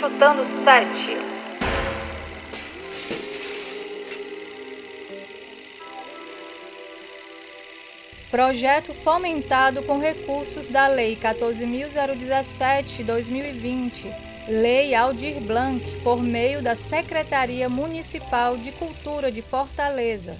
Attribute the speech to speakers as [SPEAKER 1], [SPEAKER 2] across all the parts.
[SPEAKER 1] Chutando sete. Projeto fomentado com recursos da Lei 14.017-2020, Lei Aldir Blanc, por meio da Secretaria Municipal de Cultura de Fortaleza.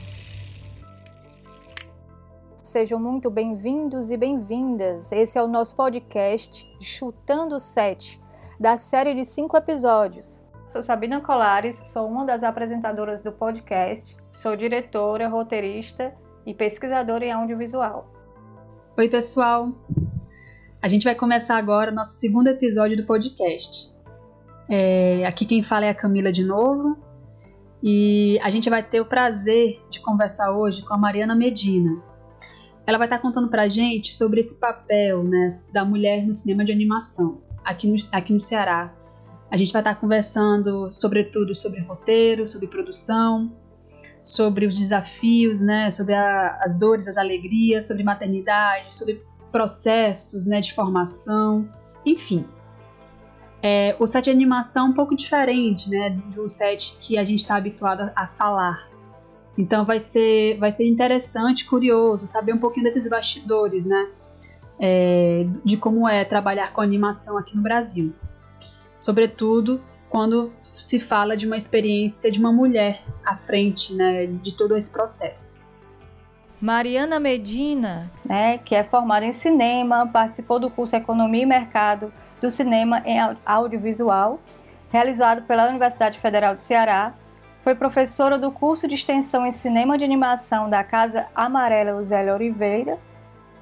[SPEAKER 1] Sejam muito bem-vindos e bem-vindas. Esse é o nosso podcast Chutando Sete, da série de cinco episódios. Sou Sabina Colares, sou uma das apresentadoras do podcast, sou diretora, roteirista e pesquisadora em audiovisual.
[SPEAKER 2] Oi, pessoal! A gente vai começar agora o nosso segundo episódio do podcast. É, aqui quem fala é a Camila de novo e a gente vai ter o prazer de conversar hoje com a Mariana Medina. Ela vai estar contando pra gente sobre esse papel né, da mulher no cinema de animação aqui no, aqui no Ceará. A gente vai estar conversando, sobretudo, sobre roteiro, sobre produção, sobre os desafios, né, sobre a, as dores, as alegrias, sobre maternidade, sobre processos né, de formação, enfim. É, o set de animação é um pouco diferente né, de um set que a gente está habituado a falar. Então vai ser, vai ser interessante, curioso, saber um pouquinho desses bastidores, né? É, de como é trabalhar com animação aqui no Brasil. Sobretudo quando se fala de uma experiência de uma mulher à frente né, de todo esse processo.
[SPEAKER 1] Mariana Medina, né, que é formada em cinema, participou do curso Economia e Mercado do Cinema em Audiovisual, realizado pela Universidade Federal do Ceará. Foi professora do curso de extensão em cinema de animação da Casa Amarela Uzélia Oliveira,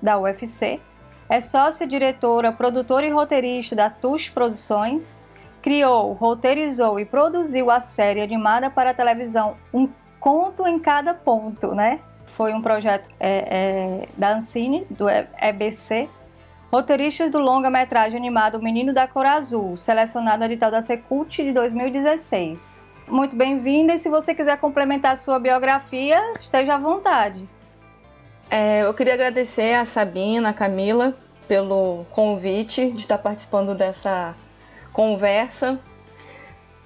[SPEAKER 1] da UFC. É sócia diretora, produtora e roteirista da TUS Produções criou, roteirizou e produziu a série animada para a televisão Um Conto em Cada Ponto, né? Foi um projeto é, é, da Ancine, do EBC. Roteiristas do longa-metragem animado Menino da Cor Azul, selecionado no edital da Secult de 2016. Muito bem-vinda e se você quiser complementar a sua biografia, esteja à vontade.
[SPEAKER 3] É, eu queria agradecer a Sabina, a Camila, pelo convite de estar participando dessa conversa.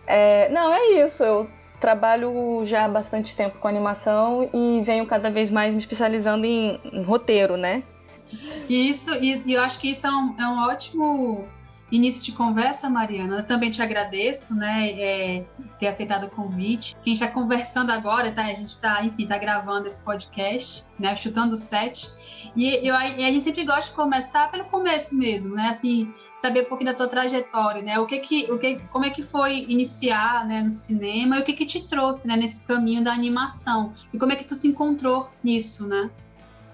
[SPEAKER 3] É, não, é isso. Eu trabalho já há bastante tempo com animação e venho cada vez mais me especializando em, em roteiro, né?
[SPEAKER 2] Isso, e eu acho que isso é um, é um ótimo início de conversa, Mariana. Eu também te agradeço, né, é, ter aceitado o convite. Quem está conversando agora, tá? A gente está, enfim, tá gravando esse podcast, né, chutando o set. E, eu, a gente sempre gosta de começar pelo começo mesmo, né? Assim, saber um pouquinho da tua trajetória, né? O que que, o que, como é que foi iniciar, né, no cinema e o que que te trouxe, né, nesse caminho da animação e como é que tu se encontrou nisso, né?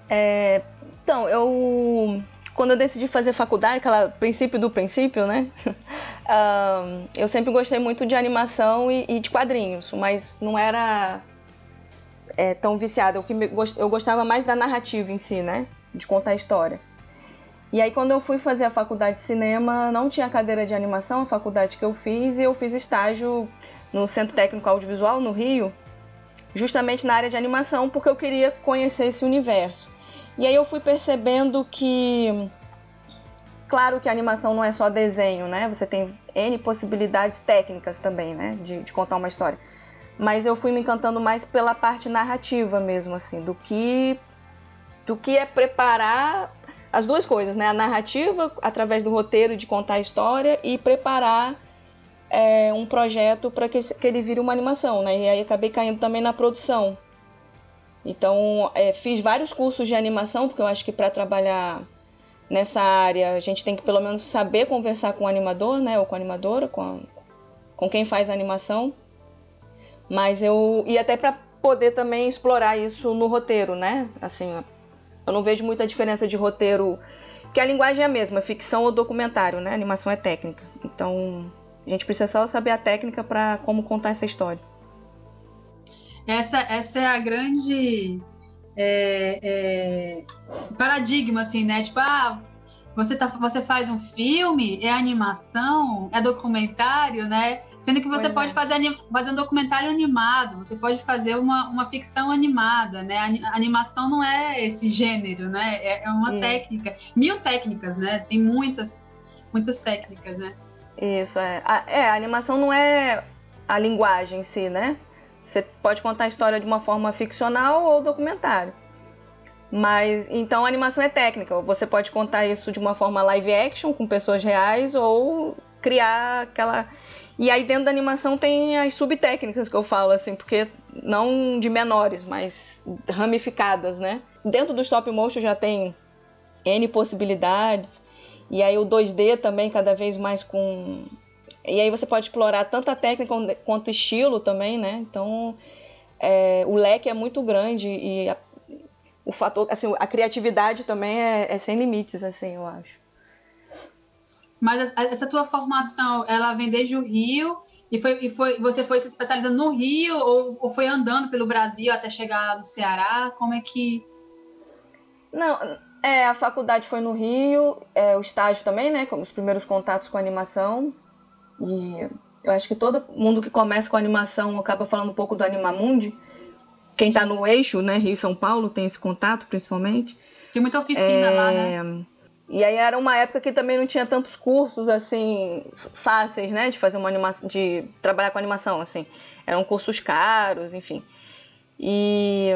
[SPEAKER 3] É, então, eu quando eu decidi fazer faculdade, aquela princípio do princípio, né? um, eu sempre gostei muito de animação e, e de quadrinhos, mas não era é, tão viciada. Eu, que eu gostava mais da narrativa em si, né? De contar a história. E aí, quando eu fui fazer a faculdade de cinema, não tinha cadeira de animação, a faculdade que eu fiz, e eu fiz estágio no Centro Técnico Audiovisual, no Rio, justamente na área de animação, porque eu queria conhecer esse universo. E aí eu fui percebendo que. Claro que a animação não é só desenho, né? Você tem N possibilidades técnicas também, né? De, de contar uma história. Mas eu fui me encantando mais pela parte narrativa mesmo, assim, do que do que é preparar as duas coisas, né? A narrativa através do roteiro de contar a história e preparar é, um projeto para que, que, ele vire uma animação, né? E aí acabei caindo também na produção. Então é, fiz vários cursos de animação porque eu acho que para trabalhar nessa área a gente tem que pelo menos saber conversar com o animador, né? Ou com a animadora, com, a, com quem faz a animação. Mas eu e até para poder também explorar isso no roteiro, né? Assim, eu não vejo muita diferença de roteiro, que a linguagem é a mesma, ficção ou documentário, né? A animação é técnica. Então, a gente precisa só saber a técnica para como contar essa história.
[SPEAKER 2] Essa, essa é a grande é, é, paradigma, assim, né? Tipo, ah, você, tá, você faz um filme, é animação, é documentário, né? Sendo que você pois pode é. fazer, fazer um documentário animado, você pode fazer uma, uma ficção animada, né? A animação não é esse gênero, né? É, é uma técnica. Mil técnicas, né? Tem muitas, muitas técnicas, né?
[SPEAKER 3] Isso, é. A, é, a animação não é a linguagem em si, né? Você pode contar a história de uma forma ficcional ou documentário. Mas então a animação é técnica. Você pode contar isso de uma forma live action com pessoas reais ou criar aquela. E aí dentro da animação tem as subtécnicas que eu falo assim, porque não de menores, mas ramificadas, né? Dentro do stop motion já tem N possibilidades. E aí o 2D também cada vez mais com e aí você pode explorar tanto a técnica quanto o estilo também, né? Então é, o leque é muito grande e a, o fator, assim, a criatividade também é, é, sem limites, assim, eu acho.
[SPEAKER 2] Mas essa tua formação, ela vem desde o Rio e foi, e foi você foi se especializando no Rio ou, ou foi andando pelo Brasil até chegar no Ceará? Como é que
[SPEAKER 3] não, é, a faculdade foi no Sim é, o estágio também, né? Como os primeiros contatos com animação. E eu acho que todo mundo que começa com animação acaba falando um pouco do Animamundi. Quem está no eixo, né, Rio e São Paulo, tem esse contato principalmente.
[SPEAKER 2] Tem muita oficina é... lá, né?
[SPEAKER 3] E aí era uma época que também não tinha tantos cursos assim fáceis, né, de fazer uma animação, de trabalhar com animação, assim. Eram cursos caros, enfim. E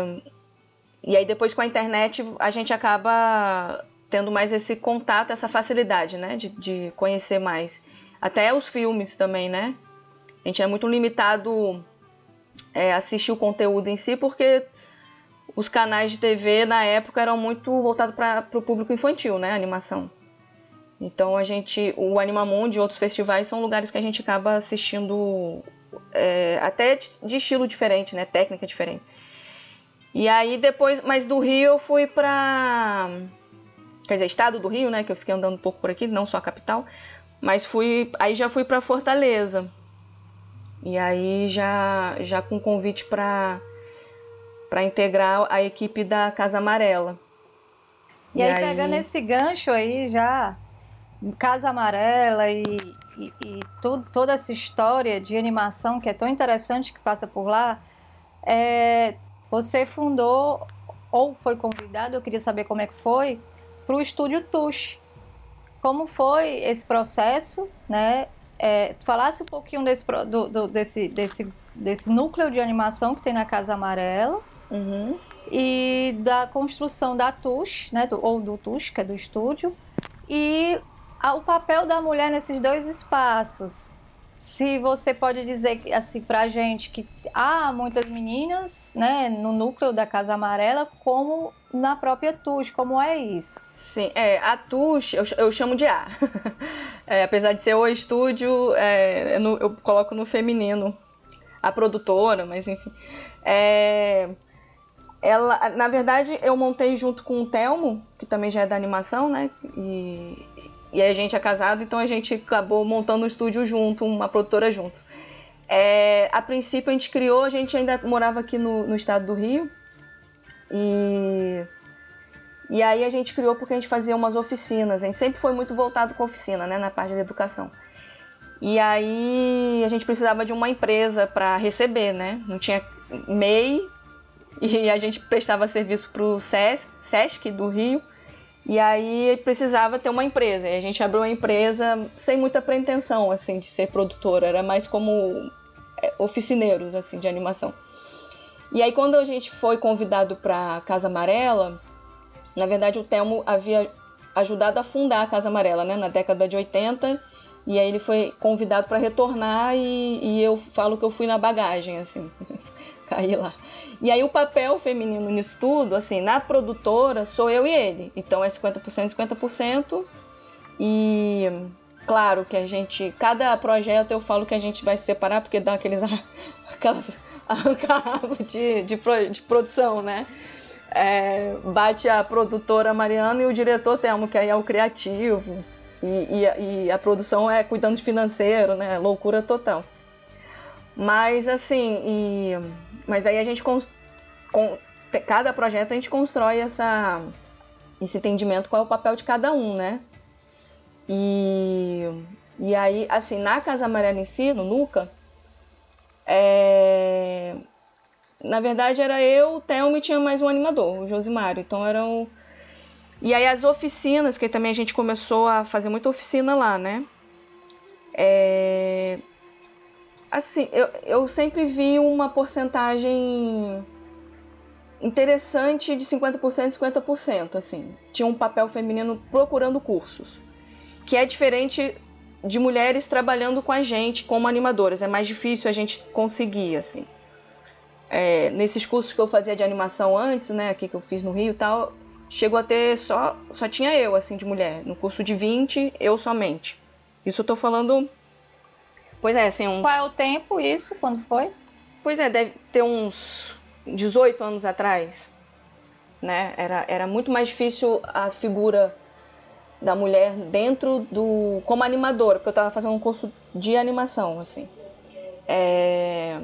[SPEAKER 3] e aí depois com a internet a gente acaba tendo mais esse contato, essa facilidade, né, de, de conhecer mais. Até os filmes também, né? A gente é muito limitado é, assistir o conteúdo em si, porque os canais de TV na época eram muito voltados para o público infantil, né? A animação. Então a gente, o Animamundi e outros festivais são lugares que a gente acaba assistindo é, até de estilo diferente, né? Técnica diferente. E aí depois, mas do Rio eu fui para quer dizer, estado do Rio, né, que eu fiquei andando um pouco por aqui, não só a capital. Mas fui, aí já fui para Fortaleza. E aí já já com convite para para integrar a equipe da Casa Amarela.
[SPEAKER 1] E, e aí, aí, pegando esse gancho aí já Casa Amarela e, e, e todo, toda essa história de animação que é tão interessante que passa por lá, é, você fundou ou foi convidado, eu queria saber como é que foi, para o Estúdio Tush. Como foi esse processo, né? É, falasse um pouquinho desse, do, do, desse, desse, desse núcleo de animação que tem na Casa Amarela uhum. e da construção da Tush, né? Do, ou do Tush, que é do estúdio, e o papel da mulher nesses dois espaços. Se você pode dizer assim para gente que há muitas meninas, né, no núcleo da Casa Amarela, como na própria Tush, como é isso?
[SPEAKER 3] Sim, é, a Tush eu, eu chamo de A. é, apesar de ser o estúdio, é, no, eu coloco no feminino a produtora, mas enfim. É, ela, na verdade, eu montei junto com o Telmo, que também já é da animação, né? E, e a gente é casado, então a gente acabou montando um estúdio junto, uma produtora junto. É, a princípio a gente criou, a gente ainda morava aqui no, no estado do Rio, e, e aí a gente criou porque a gente fazia umas oficinas. A gente sempre foi muito voltado com oficina, né, na parte da educação. E aí a gente precisava de uma empresa para receber, né? Não tinha MEI e a gente prestava serviço para o SESC, SESC do Rio. E aí precisava ter uma empresa. E a gente abriu uma empresa sem muita pretensão assim de ser produtora, era mais como é, oficineiros assim de animação. E aí, quando a gente foi convidado para Casa Amarela, na verdade o Telmo havia ajudado a fundar a Casa Amarela, né, na década de 80. E aí ele foi convidado para retornar e, e, eu falo que eu fui na bagagem, assim, caí lá. E aí o papel feminino nisso tudo, assim, na produtora sou eu e ele. Então é 50%, 50%. E claro que a gente, cada projeto eu falo que a gente vai se separar porque dá aqueles aquelas arranca-rabo de, de, de, produção, né? É, bate a produtora Mariana e o diretor Telmo, que aí é o criativo. E, e, e, a produção é cuidando de financeiro, né? Loucura total. Mas assim, e, mas aí a gente com, cada projeto a gente constrói essa, esse entendimento qual é o papel de cada um, né? E, e aí, assim, na Casa Amarela em si, no Nuca, é, na verdade era eu, o Thelma e tinha mais um animador, o Josimário. Então eram. E aí as oficinas, que também a gente começou a fazer muita oficina lá, né? É... Assim, eu, eu sempre vi uma porcentagem interessante de 50% e 50%, assim. Tinha um papel feminino procurando cursos, que é diferente de mulheres trabalhando com a gente como animadoras. É mais difícil a gente conseguir, assim. É, nesses cursos que eu fazia de animação antes, né, aqui que eu fiz no Rio e tal, chegou a ter só, só tinha eu, assim, de mulher. No curso de 20, eu somente. Isso eu tô falando. Pois é, assim. Um...
[SPEAKER 1] Qual é o tempo isso? Quando foi?
[SPEAKER 3] Pois é, deve ter uns 18 anos atrás. Né? Era, era muito mais difícil a figura da mulher dentro do. como animadora, porque eu estava fazendo um curso de animação, assim. É...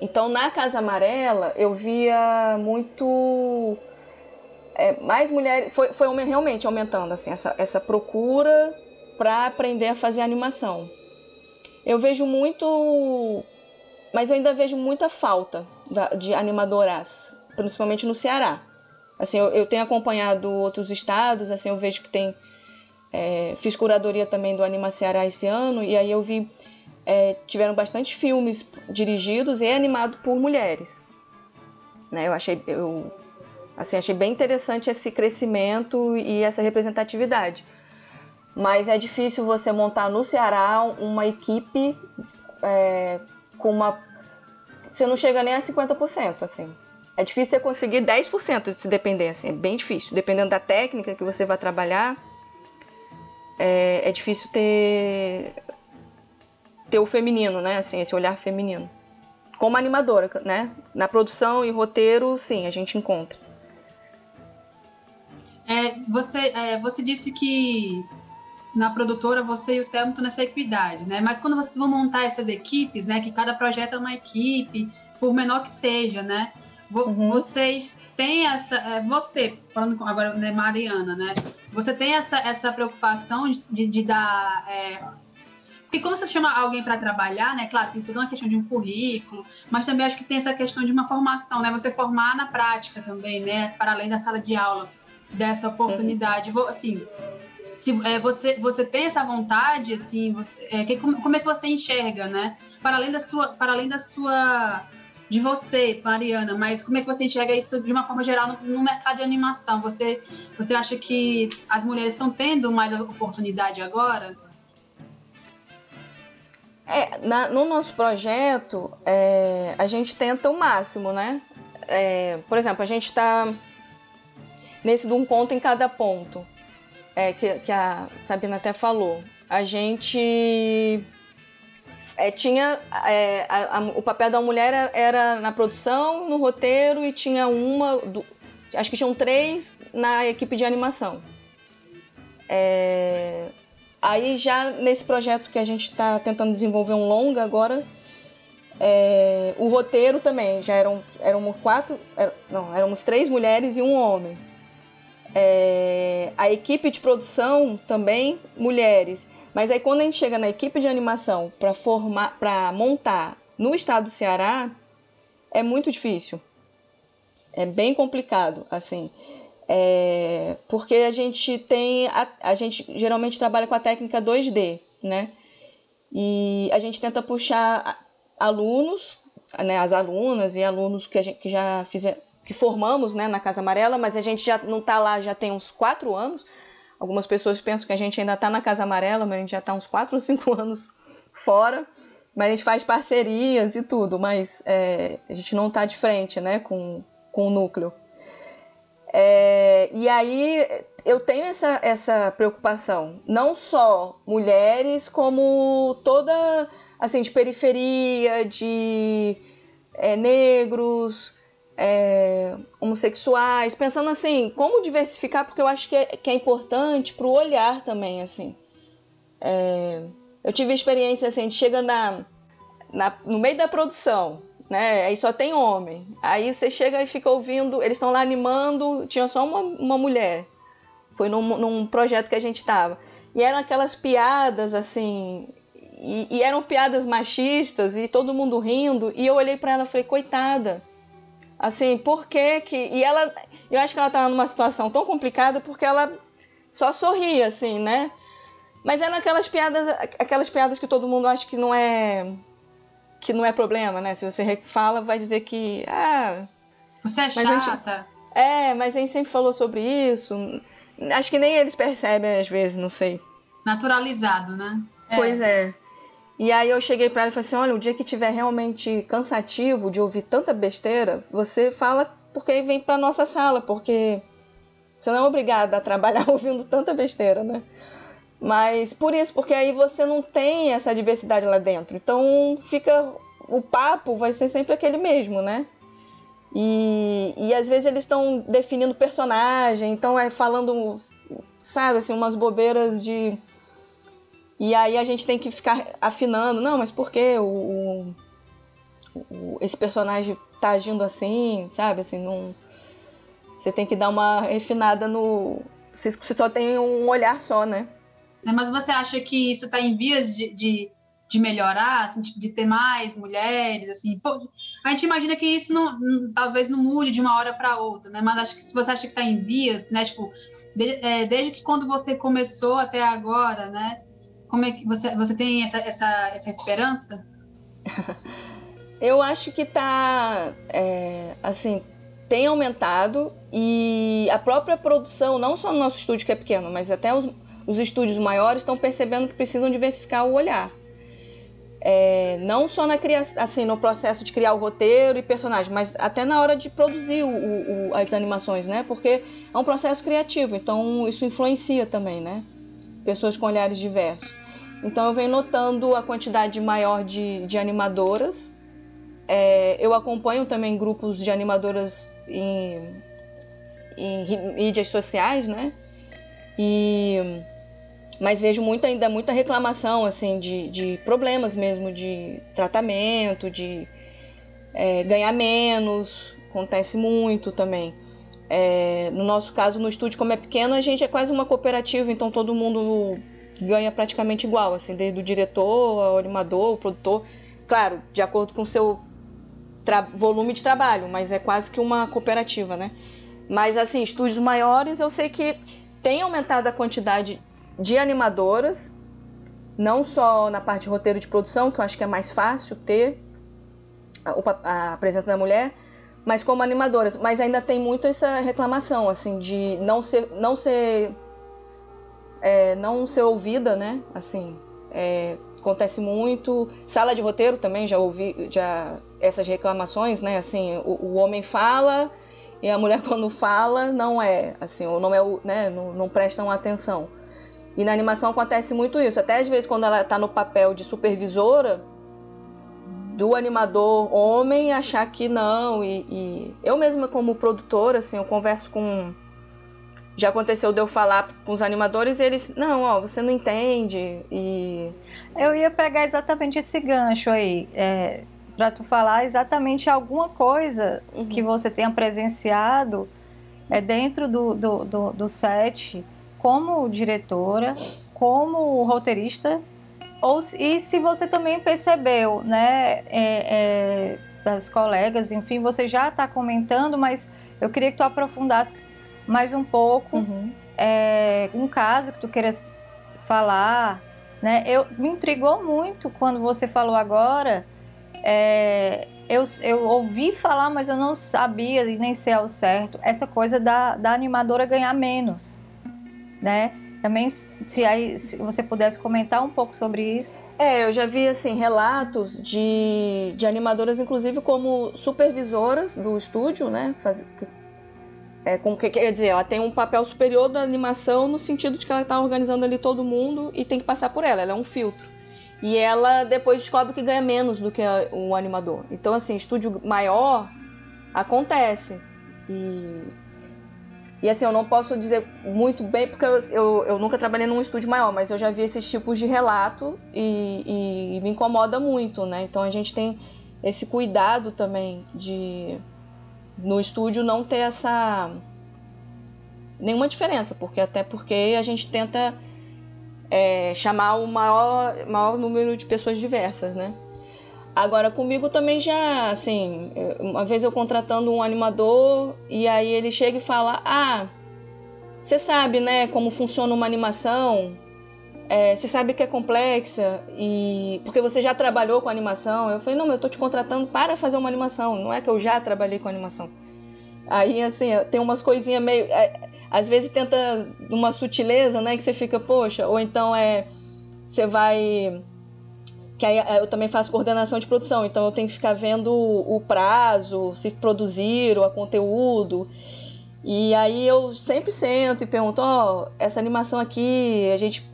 [SPEAKER 3] Então, na Casa Amarela, eu via muito. É, mais mulheres. Foi, foi realmente aumentando assim, essa, essa procura para aprender a fazer animação. Eu vejo muito, mas eu ainda vejo muita falta de animadoras, principalmente no Ceará. Assim, eu, eu tenho acompanhado outros estados, assim, eu vejo que tem é, fiz curadoria também do Anima Ceará esse ano e aí eu vi é, tiveram bastante filmes dirigidos e animados por mulheres. Né? Eu achei eu assim achei bem interessante esse crescimento e essa representatividade mas é difícil você montar no Ceará uma equipe é, com uma. Você não chega nem a 50%, assim. É difícil você conseguir 10% de se depender, assim, é bem difícil. Dependendo da técnica que você vai trabalhar, é, é difícil ter, ter o feminino, né? Assim, esse olhar feminino. Como animadora, né? Na produção e roteiro, sim, a gente encontra.
[SPEAKER 2] É, você, é, você disse que na produtora você e o Telmo estão nessa equidade, né? Mas quando vocês vão montar essas equipes, né? Que cada projeto é uma equipe, por menor que seja, né? Uhum. Vocês têm essa. É, você, falando agora né, Mariana, né? Você tem essa, essa preocupação de, de dar. É, porque como você chama alguém para trabalhar, né? Claro, tem toda uma questão de um currículo, mas também acho que tem essa questão de uma formação, né? Você formar na prática também, né? Para além da sala de aula, dessa oportunidade. Uhum. Assim, se é, você, você tem essa vontade, assim, você, é, que, como, é que você enxerga, né? Para além da sua, para além da sua, de você, Mariana, mas como é que você enxerga isso de uma forma geral no, no mercado de animação? Você, você acha que as mulheres estão tendo mais oportunidade agora?
[SPEAKER 3] É, na, no nosso projeto, é, a gente tenta o máximo, né? É, por exemplo, a gente está nesse de um ponto em cada ponto é, que, que a Sabina até falou, a gente é, tinha é, a, a, o papel da mulher era, era, na produção, no roteiro e tinha uma, do, acho que tinham três na equipe de animação. É, aí já nesse projeto que a gente está tentando desenvolver um longa agora, é, o roteiro também já eram eram quatro, eram, não, éramos três mulheres e um homem. É, a equipe de produção também mulheres. Mas aí quando a gente chega na equipe de animação para formar, para montar no estado do Ceará, é muito difícil. É bem complicado, assim. É, porque a gente tem. A, a gente geralmente trabalha com a técnica 2D, né? E a gente tenta puxar alunos, né, as alunas e alunos que, a gente, que já fizeram que formamos né, na Casa Amarela, mas a gente já não está lá já tem uns quatro anos. Algumas pessoas pensam que a gente ainda está na Casa Amarela, mas a gente já está uns quatro ou cinco anos fora. Mas a gente faz parcerias e tudo, mas é, a gente não está de frente né, com, com o núcleo. É, e aí eu tenho essa, essa preocupação, não só mulheres, como toda, assim, de periferia, de é, negros, é, homossexuais, pensando assim, como diversificar, porque eu acho que é, que é importante para o olhar também, assim. É, eu tive experiência assim, de chega na, na, no meio da produção, né? Aí só tem homem. Aí você chega e fica ouvindo, eles estão lá animando, tinha só uma, uma mulher. Foi num, num projeto que a gente estava. E eram aquelas piadas assim. E, e eram piadas machistas e todo mundo rindo. E eu olhei para ela e falei, coitada. Assim, por que que. E ela. Eu acho que ela tava numa situação tão complicada porque ela só sorria, assim, né? Mas eram aquelas piadas, aquelas piadas que todo mundo acha que não é que não é problema, né? Se você fala, vai dizer que ah,
[SPEAKER 2] você é chata. Gente,
[SPEAKER 3] é, mas a gente sempre falou sobre isso. Acho que nem eles percebem às vezes, não sei.
[SPEAKER 2] Naturalizado, né?
[SPEAKER 3] Pois é. é. E aí eu cheguei para ela e falei assim: olha, o dia que tiver realmente cansativo de ouvir tanta besteira, você fala porque vem para nossa sala, porque você não é obrigada a trabalhar ouvindo tanta besteira, né? Mas por isso, porque aí você não tem essa diversidade lá dentro. Então fica. O papo vai ser sempre aquele mesmo, né? E, e às vezes eles estão definindo personagem, então é falando, sabe, assim, umas bobeiras de. E aí a gente tem que ficar afinando, não, mas por que o, o, esse personagem tá agindo assim, sabe? Assim, não. Você tem que dar uma refinada no. Você só tem um olhar só, né?
[SPEAKER 2] Mas você acha que isso está em vias de, de de melhorar, assim, tipo, de ter mais mulheres, assim. Pô, a gente imagina que isso não, não, talvez não mude de uma hora para outra, né? Mas acho que se você acha que está em vias, né? Tipo, de, é, desde que quando você começou até agora, né? Como é que você, você tem essa, essa, essa esperança?
[SPEAKER 3] Eu acho que está, é, assim, tem aumentado e a própria produção, não só no nosso estúdio que é pequeno, mas até os, os estúdios maiores estão percebendo que precisam diversificar o olhar. É, não só na criação, assim, no processo de criar o roteiro e personagem, mas até na hora de produzir o, o, as animações, né? Porque é um processo criativo, então isso influencia também, né? Pessoas com olhares diversos. Então eu venho notando a quantidade maior de, de animadoras. É, eu acompanho também grupos de animadoras em, em mídias sociais, né? E mas vejo muito, ainda muita reclamação assim de, de problemas mesmo de tratamento, de é, ganhar menos, acontece muito também. É, no nosso caso, no estúdio, como é pequeno, a gente é quase uma cooperativa, então todo mundo ganha praticamente igual, assim, desde o diretor, ao animador, o produtor, claro, de acordo com o seu volume de trabalho, mas é quase que uma cooperativa, né? Mas assim, estúdios maiores, eu sei que tem aumentado a quantidade de animadoras, não só na parte de roteiro de produção, que eu acho que é mais fácil ter a, a presença da mulher, mas como animadoras. Mas ainda tem muito essa reclamação, assim, de não ser, não ser, é, não ser ouvida, né? Assim, é, acontece muito. Sala de roteiro também já ouvi, já essas reclamações, né? Assim, o, o homem fala e a mulher quando fala não é, assim, ou não é, né? Não, não prestam atenção. E na animação acontece muito isso. Até às vezes, quando ela está no papel de supervisora, do animador homem achar que não. E, e, eu mesma, como produtora, assim, eu converso com. Já aconteceu de eu falar com os animadores e eles, não, ó, você não entende. E.
[SPEAKER 1] Eu ia pegar exatamente esse gancho aí. É, para tu falar exatamente alguma coisa uhum. que você tenha presenciado é, dentro do, do, do, do set como diretora, como roteirista, ou, e se você também percebeu, né, é, é, das colegas, enfim, você já está comentando, mas eu queria que tu aprofundasse mais um pouco uhum. é, um caso que tu queiras falar, né? Eu me intrigou muito quando você falou agora. É, eu, eu ouvi falar, mas eu não sabia e nem sei ao certo essa coisa da, da animadora ganhar menos né? Também, se, aí, se você pudesse comentar um pouco sobre isso.
[SPEAKER 3] É, eu já vi assim relatos de, de animadoras, inclusive como supervisoras do estúdio, né? Faz, que, é, com, que, quer dizer, ela tem um papel superior da animação no sentido de que ela está organizando ali todo mundo e tem que passar por ela, ela é um filtro. E ela depois descobre que ganha menos do que o animador. Então, assim, estúdio maior acontece. E e assim, eu não posso dizer muito bem, porque eu, eu, eu, nunca trabalhei num estúdio maior, mas eu já vi esses tipos de relato e, e, me incomoda muito, né? Então a gente tem esse cuidado também de no estúdio não ter essa nenhuma diferença, porque até porque a gente tenta é, chamar o maior, maior número de pessoas diversas, né? Agora, comigo também já, assim, uma vez eu contratando um animador e aí ele chega e fala: Ah, você sabe, né, como funciona uma animação? É, você sabe que é complexa e porque você já trabalhou com animação. Eu falei: Não, mas eu tô te contratando para fazer uma animação, não é que eu já trabalhei com animação. Aí, assim, tem umas coisinhas meio. É, às vezes tenta uma sutileza, né, que você fica, poxa, ou então é. Você vai que aí é, eu também faço coordenação de produção, então eu tenho que ficar vendo o prazo, se produziram, a conteúdo. E aí eu sempre sento e pergunto, ó, oh, essa animação aqui, a gente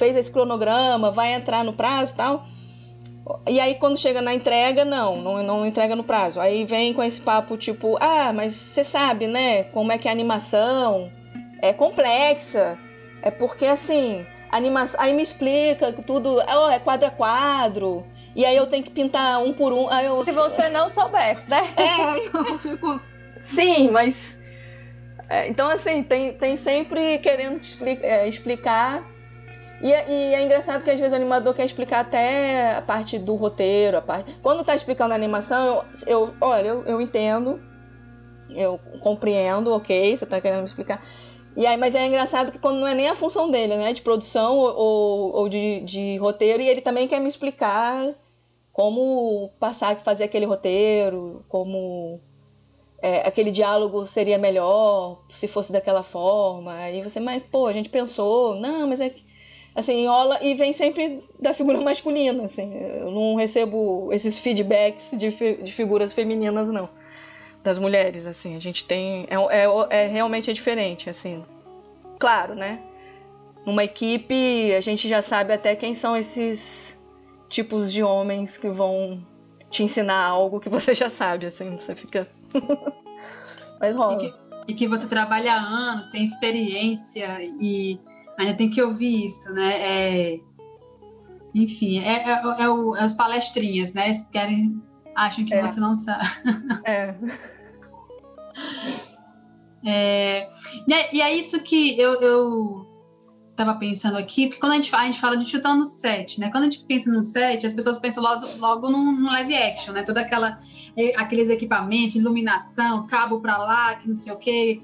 [SPEAKER 3] fez esse cronograma, vai entrar no prazo e tal. E aí quando chega na entrega, não, não, não entrega no prazo. Aí vem com esse papo tipo, ah, mas você sabe, né, como é que é a animação é complexa. É porque assim, animação. Aí me explica tudo, oh, é quadro a quadro. E aí eu tenho que pintar um por um. Eu...
[SPEAKER 1] Se você não soubesse, né?
[SPEAKER 3] É, eu fico. Sim, mas. É, então, assim, tem, tem sempre querendo te é, explicar. E, é, e, é engraçado que às vezes o animador quer explicar até a parte do roteiro, a parte. Quando tá explicando a animação, eu, eu olha, eu, eu entendo, eu compreendo, ok, você tá querendo me explicar. E aí, mas é engraçado que quando não é nem a função dele, né? De produção ou, ou de, de roteiro, e ele também quer me explicar como passar, fazer aquele roteiro, como é, aquele diálogo seria melhor se fosse daquela forma. Aí você, mas pô, a gente pensou, não, mas é assim, enrola e vem sempre da figura masculina, assim. Eu não recebo esses feedbacks de, de figuras femininas, não das mulheres, assim. A gente tem. É, é, é realmente é diferente, assim. Claro, né? Numa equipe, a gente já sabe até quem são esses tipos de homens que vão te ensinar algo que você já sabe, assim. Você fica. Mas rola.
[SPEAKER 2] E que, e que você trabalha há anos, tem experiência e ainda tem que ouvir isso, né? É, enfim, é, é, é, o, é, os palestrinhas, né? Querem acham que é. você não sabe.
[SPEAKER 3] É.
[SPEAKER 2] é. E é isso que eu, eu tava pensando aqui, porque quando a gente, fala, a gente fala de chutão no set, né? Quando a gente pensa no set, as pessoas pensam logo, logo num, num live action, né? Toda aquela é, aqueles equipamentos, iluminação, cabo para lá, que não sei o quê.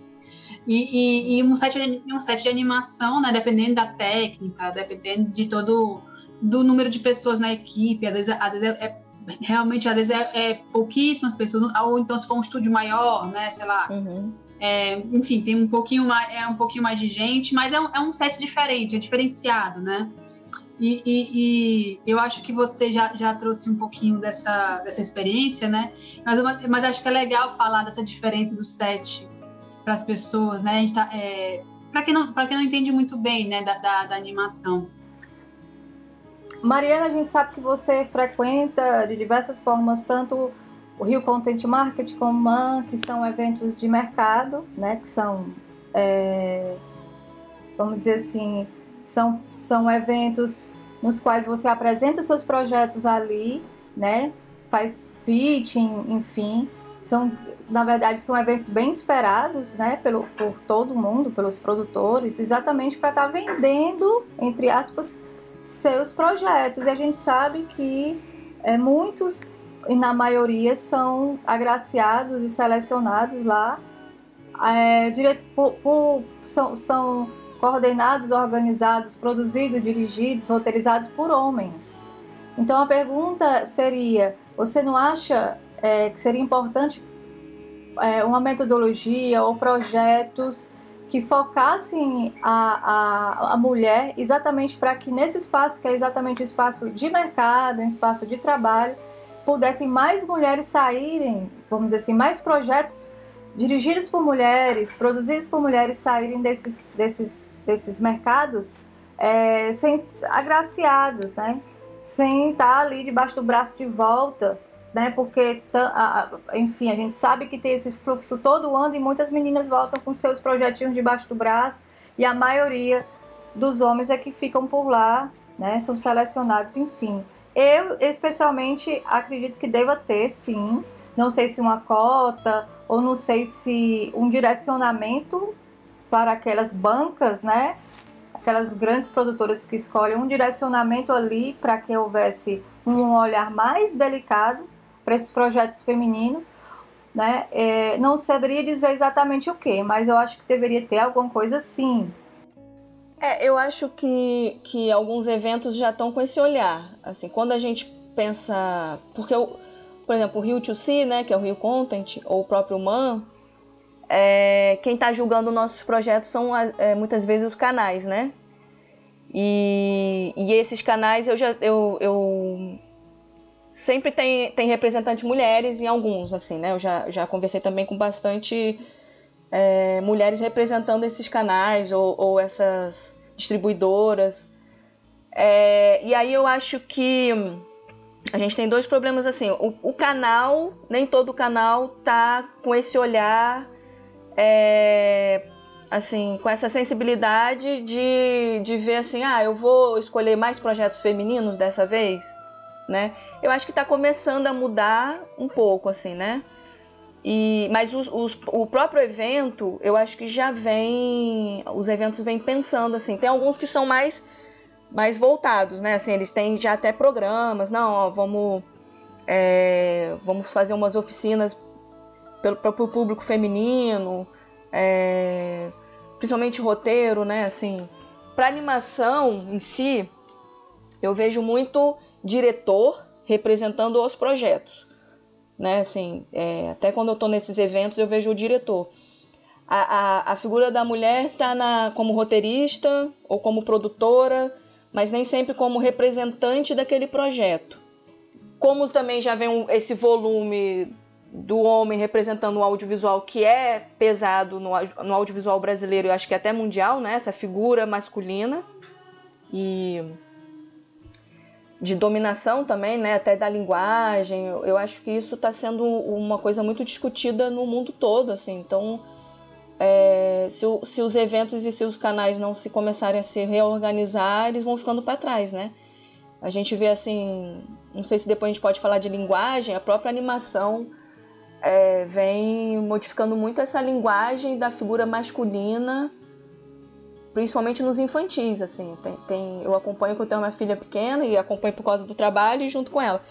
[SPEAKER 2] E, e, e, um, set de, um set de animação, né? Dependendo da técnica, dependendo de todo do número de pessoas na equipe, às vezes, às vezes é, é realmente, às vezes, é, é, pouquíssimas pessoas, ou então se for um estúdio maior, né, sei lá. Uhum. É, enfim, tem um pouquinho mais, é um pouquinho mais de gente, mas é um, é um set diferente, é diferenciado, né? E, e, e, eu acho que você já, já trouxe um pouquinho dessa, dessa experiência, né? Mas, mas acho que é legal falar dessa diferença do set para as pessoas, né? Tá, é, para quem, não, quem não entende muito bem né, da, da, da animação.
[SPEAKER 1] Mariana, a gente sabe que você frequenta de diversas formas tanto o Rio Content Market como MAN, que são eventos de mercado, né? Que são, é, vamos dizer assim, são, são eventos nos quais você apresenta seus projetos ali, né? Faz pitching, enfim. São, na verdade, são eventos bem esperados, né? Pelo, por todo mundo, pelos produtores, exatamente para estar tá vendendo, entre aspas, seus projetos. E a gente sabe que é, muitos, e na maioria, são agraciados e selecionados lá, é, direto, por, por, são, são coordenados, organizados, produzidos, dirigidos, roteirizados por homens. Então a pergunta seria: você não acha é, que seria importante é, uma metodologia ou projetos que focassem a, a, a mulher exatamente para que nesse espaço, que é exatamente o espaço de mercado, um espaço de trabalho, pudessem mais mulheres saírem, vamos dizer assim, mais projetos dirigidos por mulheres, produzidos por mulheres saírem desses, desses, desses mercados é, sem agraciados, né? Sem estar ali debaixo do braço de volta né? Porque, enfim, a gente sabe que tem esse fluxo todo ano e muitas meninas voltam com seus projetinhos debaixo do braço e a maioria dos homens é que ficam por lá, né? São selecionados, enfim. Eu, especialmente, acredito que deva ter, sim. Não sei se uma cota ou não sei se um direcionamento para aquelas bancas, né? aquelas grandes produtoras que escolhem um direcionamento ali para que houvesse um olhar mais delicado para esses projetos femininos, né? É, não saberia dizer exatamente o que, mas eu acho que deveria ter alguma coisa assim.
[SPEAKER 3] É, eu acho que, que alguns eventos já estão com esse olhar. Assim, quando a gente pensa. Porque, eu, por exemplo, o Rio 2C, né, que é o Rio Content, ou o próprio MAN, é, quem está julgando nossos projetos são é, muitas vezes os canais, né? E, e esses canais eu já. Eu, eu sempre tem, tem representantes mulheres em alguns, assim, né? Eu já, já conversei também com bastante é, mulheres representando esses canais ou, ou essas distribuidoras. É, e aí eu acho que a gente tem dois problemas assim. O, o canal, nem todo canal tá com esse olhar, é, assim, com essa sensibilidade de, de ver assim, ah, eu vou escolher mais projetos femininos dessa vez né? Eu acho que está começando a mudar um pouco, assim, né? E, mas os, os, o próprio evento, eu acho que já vem, os eventos vêm pensando assim. Tem alguns que são mais, mais voltados, né? Assim, eles têm já até programas. Não, ó, vamos, é, vamos fazer umas oficinas para o público feminino, é, principalmente roteiro, né? Assim, para animação em si, eu vejo muito diretor representando os projetos. Né? Assim, é, até quando eu estou nesses eventos eu vejo o diretor. A, a, a figura da mulher está como roteirista ou como produtora, mas nem sempre como representante daquele projeto. Como também já vem um, esse volume do homem representando o audiovisual que é pesado no, no audiovisual brasileiro, eu acho que até mundial, né? Essa figura masculina. E de dominação também, né, até da linguagem. Eu, acho que isso está sendo uma coisa muito discutida no mundo todo, assim. Então, é, se, se, os eventos e se os canais não se começarem a se reorganizar, eles vão ficando para trás, né? A gente vê assim, não sei se depois a gente pode falar de linguagem, a própria animação é, vem modificando muito essa linguagem da figura masculina principalmente nos infantis, assim. Tem, tem, eu acompanho porque eu tenho uma filha pequena e acompanho por causa do trabalho e junto com ela.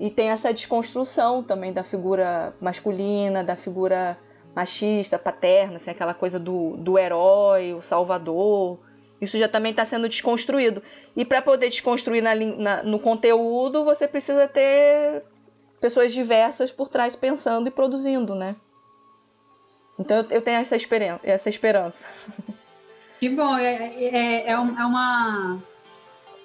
[SPEAKER 3] E tem essa desconstrução também da figura masculina, da figura machista, paterna, assim, aquela coisa do, do herói, o salvador. Isso já também está sendo desconstruído. E para poder desconstruir na, na, no conteúdo, você precisa ter pessoas diversas por trás pensando e produzindo, né? Então eu, eu tenho essa, essa esperança.
[SPEAKER 2] Que bom, é, é, é, é uma.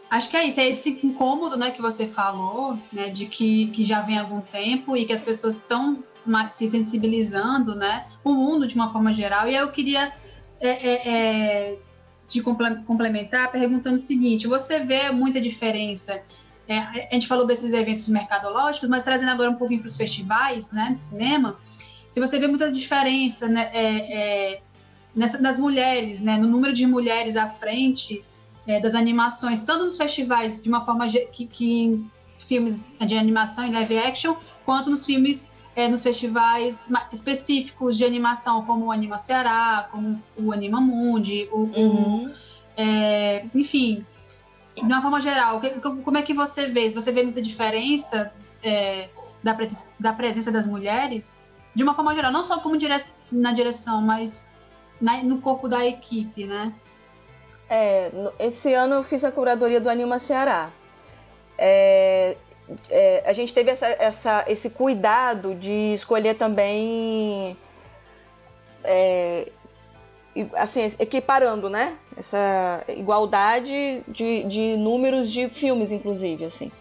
[SPEAKER 2] Acho que é isso, é esse incômodo né, que você falou, né, de que, que já vem algum tempo e que as pessoas estão se sensibilizando, né, o mundo de uma forma geral. E eu queria é, é, é, te complementar perguntando o seguinte: você vê muita diferença? É, a gente falou desses eventos mercadológicos, mas trazendo agora um pouquinho para os festivais né, de cinema, se você vê muita diferença né, nessa, das mulheres, né, no número de mulheres à frente é, das animações, tanto nos festivais de uma forma que, que filmes de animação e live action, quanto nos filmes é, nos festivais específicos de animação, como o Anima Ceará, como o Anima Mundi, o, uhum. o é, enfim, de uma forma geral, como é que você vê? Você vê muita diferença é, da, presença, da presença das mulheres? De uma forma geral, não só como dire na direção, mas na, no corpo da equipe, né?
[SPEAKER 3] É, esse ano eu fiz a curadoria do Anima Ceará. É, é, a gente teve essa, essa, esse cuidado de escolher também é, assim, equiparando, né? Essa igualdade de, de números de filmes, inclusive, assim.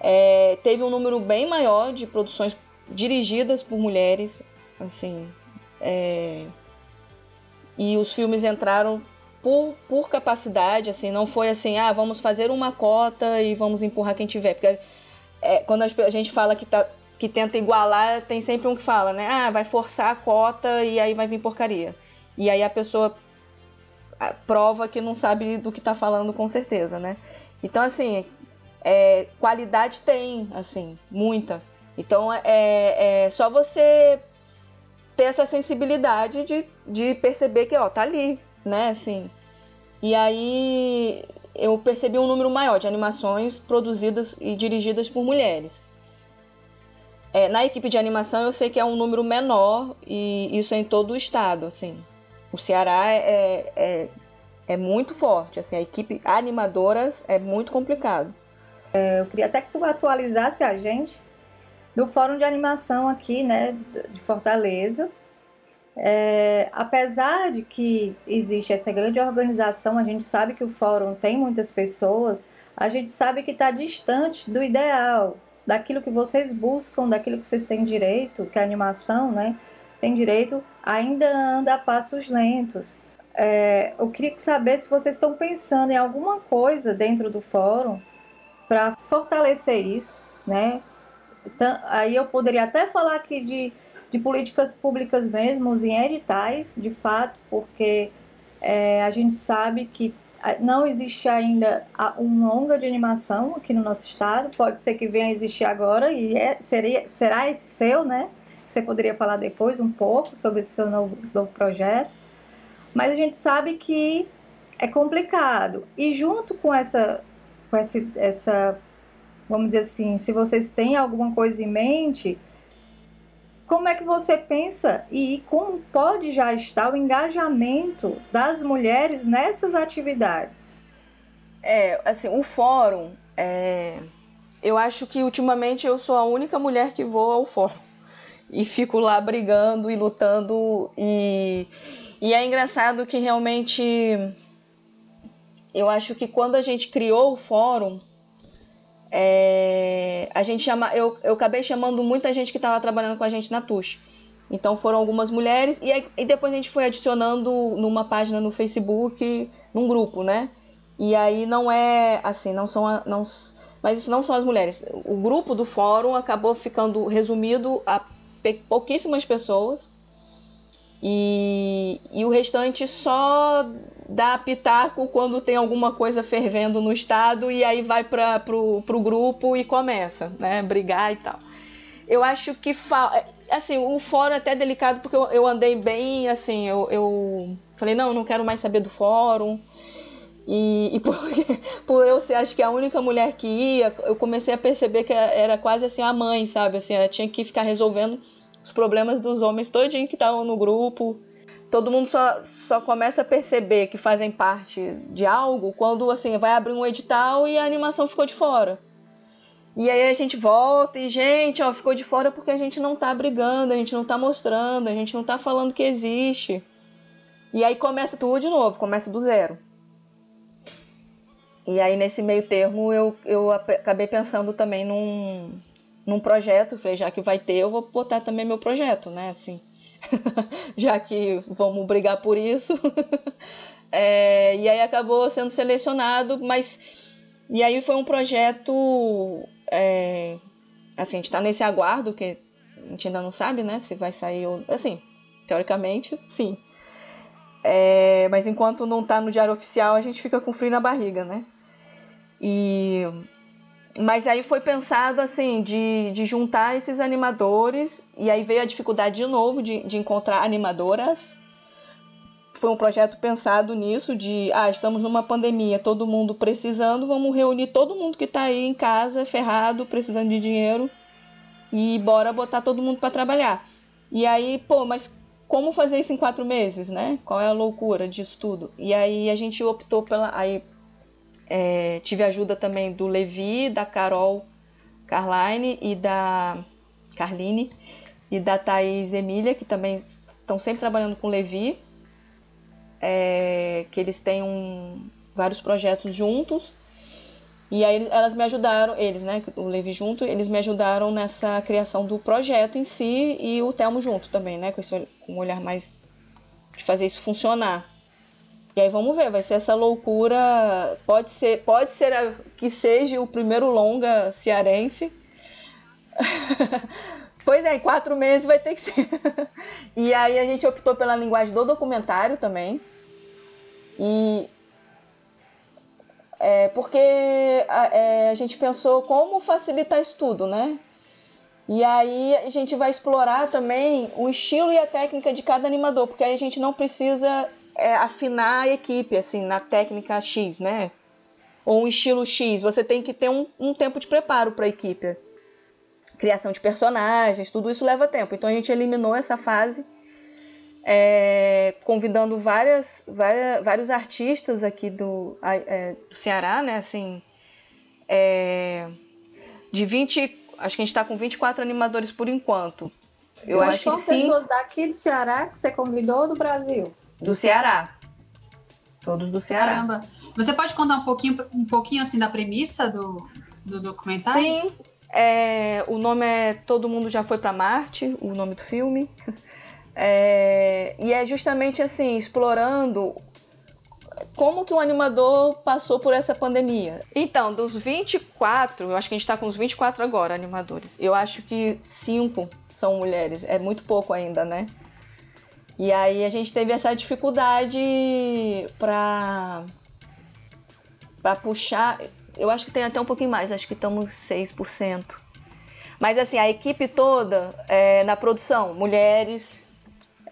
[SPEAKER 3] É, teve um número bem maior de produções dirigidas por mulheres, assim, é, e os filmes entraram por, por capacidade, assim, não foi assim, ah, vamos fazer uma cota e vamos empurrar quem tiver. Porque é, quando a gente fala que, tá, que tenta igualar, tem sempre um que fala, né? Ah, vai forçar a cota e aí vai vir porcaria. E aí a pessoa prova que não sabe do que está falando com certeza, né? Então, assim, é, qualidade tem, assim, muita. Então, é, é só você ter essa sensibilidade de, de perceber que, ó, tá ali, né, assim. E aí eu percebi um número maior de animações produzidas e dirigidas por mulheres. É, na equipe de animação eu sei que é um número menor e isso é em todo o estado, assim. O Ceará é, é, é muito forte, assim, a equipe animadoras é muito complicado.
[SPEAKER 1] É, eu queria até que tu atualizasse a gente do Fórum de Animação aqui, né, de Fortaleza. É, apesar de que existe essa grande organização, a gente sabe que o fórum tem muitas pessoas, a gente sabe que está distante do ideal, daquilo que vocês buscam, daquilo que vocês têm direito, que a animação né, tem direito, ainda anda a passos lentos. É, eu queria saber se vocês estão pensando em alguma coisa dentro do fórum para fortalecer isso, né? Aí eu poderia até falar aqui de, de políticas públicas mesmo, em editais, de fato, porque é, a gente sabe que não existe ainda um longa de animação aqui no nosso estado, pode ser que venha a existir agora e é, seria, será esse seu, né? Você poderia falar depois um pouco sobre esse seu novo, novo projeto. Mas a gente sabe que é complicado. E junto com essa, com essa, essa, vamos dizer assim, se vocês têm alguma coisa em mente, como é que você pensa e como pode já estar o engajamento das mulheres nessas atividades?
[SPEAKER 3] É, assim, o fórum, é... eu acho que ultimamente eu sou a única mulher que vou ao fórum e fico lá brigando e lutando e, e é engraçado que realmente eu acho que quando a gente criou o fórum é, a gente chama, eu, eu acabei chamando muita gente que estava trabalhando com a gente na Tush. Então foram algumas mulheres e, aí, e depois a gente foi adicionando numa página no Facebook, num grupo, né? E aí não é assim, não são não, mas isso não são as mulheres. O grupo do fórum acabou ficando resumido a pouquíssimas pessoas. E, e o restante só dá pitaco quando tem alguma coisa fervendo no estado e aí vai para pro, pro grupo e começa, né, brigar e tal. Eu acho que assim, o fórum é até delicado porque eu, eu andei bem, assim, eu, eu falei, não, não quero mais saber do fórum. E, e por, por eu ser, acho que a única mulher que ia, eu comecei a perceber que era quase assim a mãe, sabe? Assim, ela tinha que ficar resolvendo os problemas dos homens todinho que estavam no grupo todo mundo só, só começa a perceber que fazem parte de algo quando assim vai abrir um edital e a animação ficou de fora. E aí a gente volta e, gente, ó, ficou de fora porque a gente não tá brigando, a gente não tá mostrando, a gente não tá falando que existe. E aí começa tudo de novo, começa do zero. E aí nesse meio termo eu, eu acabei pensando também num, num projeto, falei, já que vai ter, eu vou botar também meu projeto, né, assim já que vamos brigar por isso. é, e aí acabou sendo selecionado, mas. E aí foi um projeto. É, assim, a gente está nesse aguardo, que a gente ainda não sabe, né? Se vai sair ou. Assim, teoricamente, sim. É, mas enquanto não está no diário oficial, a gente fica com frio na barriga, né? E mas aí foi pensado assim, de, de juntar esses animadores, e aí veio a dificuldade de novo de, de encontrar animadoras. Foi um projeto pensado nisso, de ah, estamos numa pandemia, todo mundo precisando, vamos reunir todo mundo que está aí em casa, ferrado, precisando de dinheiro, e bora botar todo mundo para trabalhar. E aí, pô, mas como fazer isso em quatro meses, né? Qual é a loucura disso tudo? E aí a gente optou pela. Aí é, tive ajuda também do Levi, da Carol Carline e da Carline e da Thaís Emília, que também estão sempre trabalhando com o Levi, é, que eles têm um, vários projetos juntos. E aí elas me ajudaram, eles, né, o Levi junto, eles me ajudaram nessa criação do projeto em si e o Telmo junto também, né, com, esse, com um olhar mais de fazer isso funcionar. E aí vamos ver, vai ser essa loucura. Pode ser, pode ser a, que seja o primeiro longa cearense. pois é, em quatro meses vai ter que ser. e aí a gente optou pela linguagem do documentário também. E é, porque a, é, a gente pensou como facilitar isso tudo, né? E aí a gente vai explorar também o estilo e a técnica de cada animador, porque aí a gente não precisa é, afinar a equipe, assim, na técnica X, né? Ou um estilo X. Você tem que ter um, um tempo de preparo para a equipe. Criação de personagens, tudo isso leva tempo. Então a gente eliminou essa fase, é, convidando várias, várias, vários artistas aqui do, é, do Ceará, né? Assim, é, de 20. Acho que a gente está com 24 animadores por enquanto.
[SPEAKER 1] Eu Mas acho que sim. pessoas daqui do Ceará que você convidou ou do Brasil?
[SPEAKER 3] Do Ceará. Todos do Ceará.
[SPEAKER 2] Caramba. Você pode contar um pouquinho, um pouquinho assim da premissa do, do documentário?
[SPEAKER 3] Sim. É, o nome é Todo Mundo Já Foi para Marte, o nome do filme. É, e é justamente assim, explorando como que o animador passou por essa pandemia. Então, dos 24, eu acho que a gente está com uns 24 agora, animadores. Eu acho que cinco são mulheres. É muito pouco ainda, né? E aí a gente teve essa dificuldade para para puxar. Eu acho que tem até um pouquinho mais, acho que estamos 6%. Mas assim, a equipe toda é, na produção, mulheres,